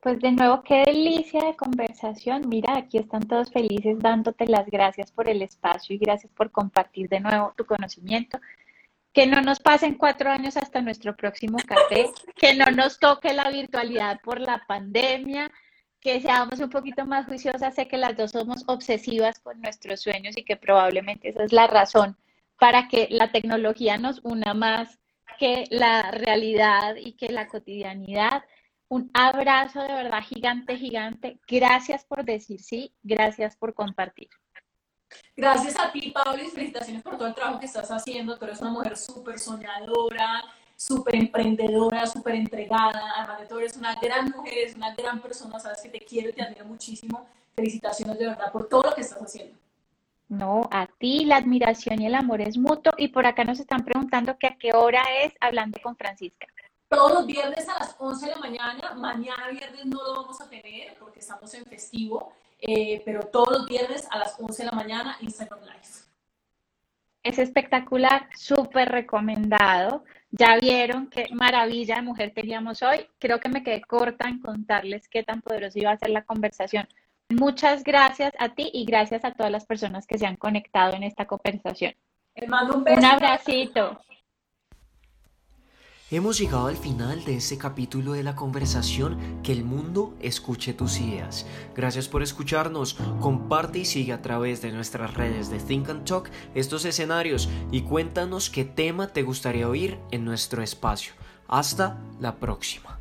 Pues de nuevo, qué delicia de conversación. Mira, aquí están todos felices dándote las gracias por el espacio y gracias por compartir de nuevo tu conocimiento que no nos pasen cuatro años hasta nuestro próximo café, que no nos toque la virtualidad por la pandemia, que seamos un poquito más juiciosas. Sé que las dos somos obsesivas con nuestros sueños y que probablemente esa es la razón para que la tecnología nos una más que la realidad y que la cotidianidad. Un abrazo de verdad gigante, gigante. Gracias por decir sí, gracias por compartir. Gracias a ti, Pablo, y felicitaciones por todo el trabajo que estás haciendo. Tú eres una mujer súper soñadora, súper emprendedora, súper entregada. Además de todo, eres una gran mujer, eres una gran persona. Sabes que te quiero y te admiro muchísimo. Felicitaciones de verdad por todo lo que estás haciendo. No, a ti la admiración y el amor es mutuo. Y por acá nos están preguntando que a qué hora es hablando con Francisca. Todos los viernes a las 11 de la mañana. Mañana viernes no lo vamos a tener porque estamos en festivo. Eh, pero todos los viernes a las 11 de la mañana Instagram Live. Es espectacular, súper recomendado. Ya vieron qué maravilla de mujer teníamos hoy. Creo que me quedé corta en contarles qué tan poderosa iba a ser la conversación. Muchas gracias a ti y gracias a todas las personas que se han conectado en esta conversación. mando un beso. Un abracito. Hemos llegado al final de este capítulo de la conversación Que el mundo escuche tus ideas. Gracias por escucharnos, comparte y sigue a través de nuestras redes de Think and Talk estos escenarios y cuéntanos qué tema te gustaría oír en nuestro espacio. Hasta la próxima.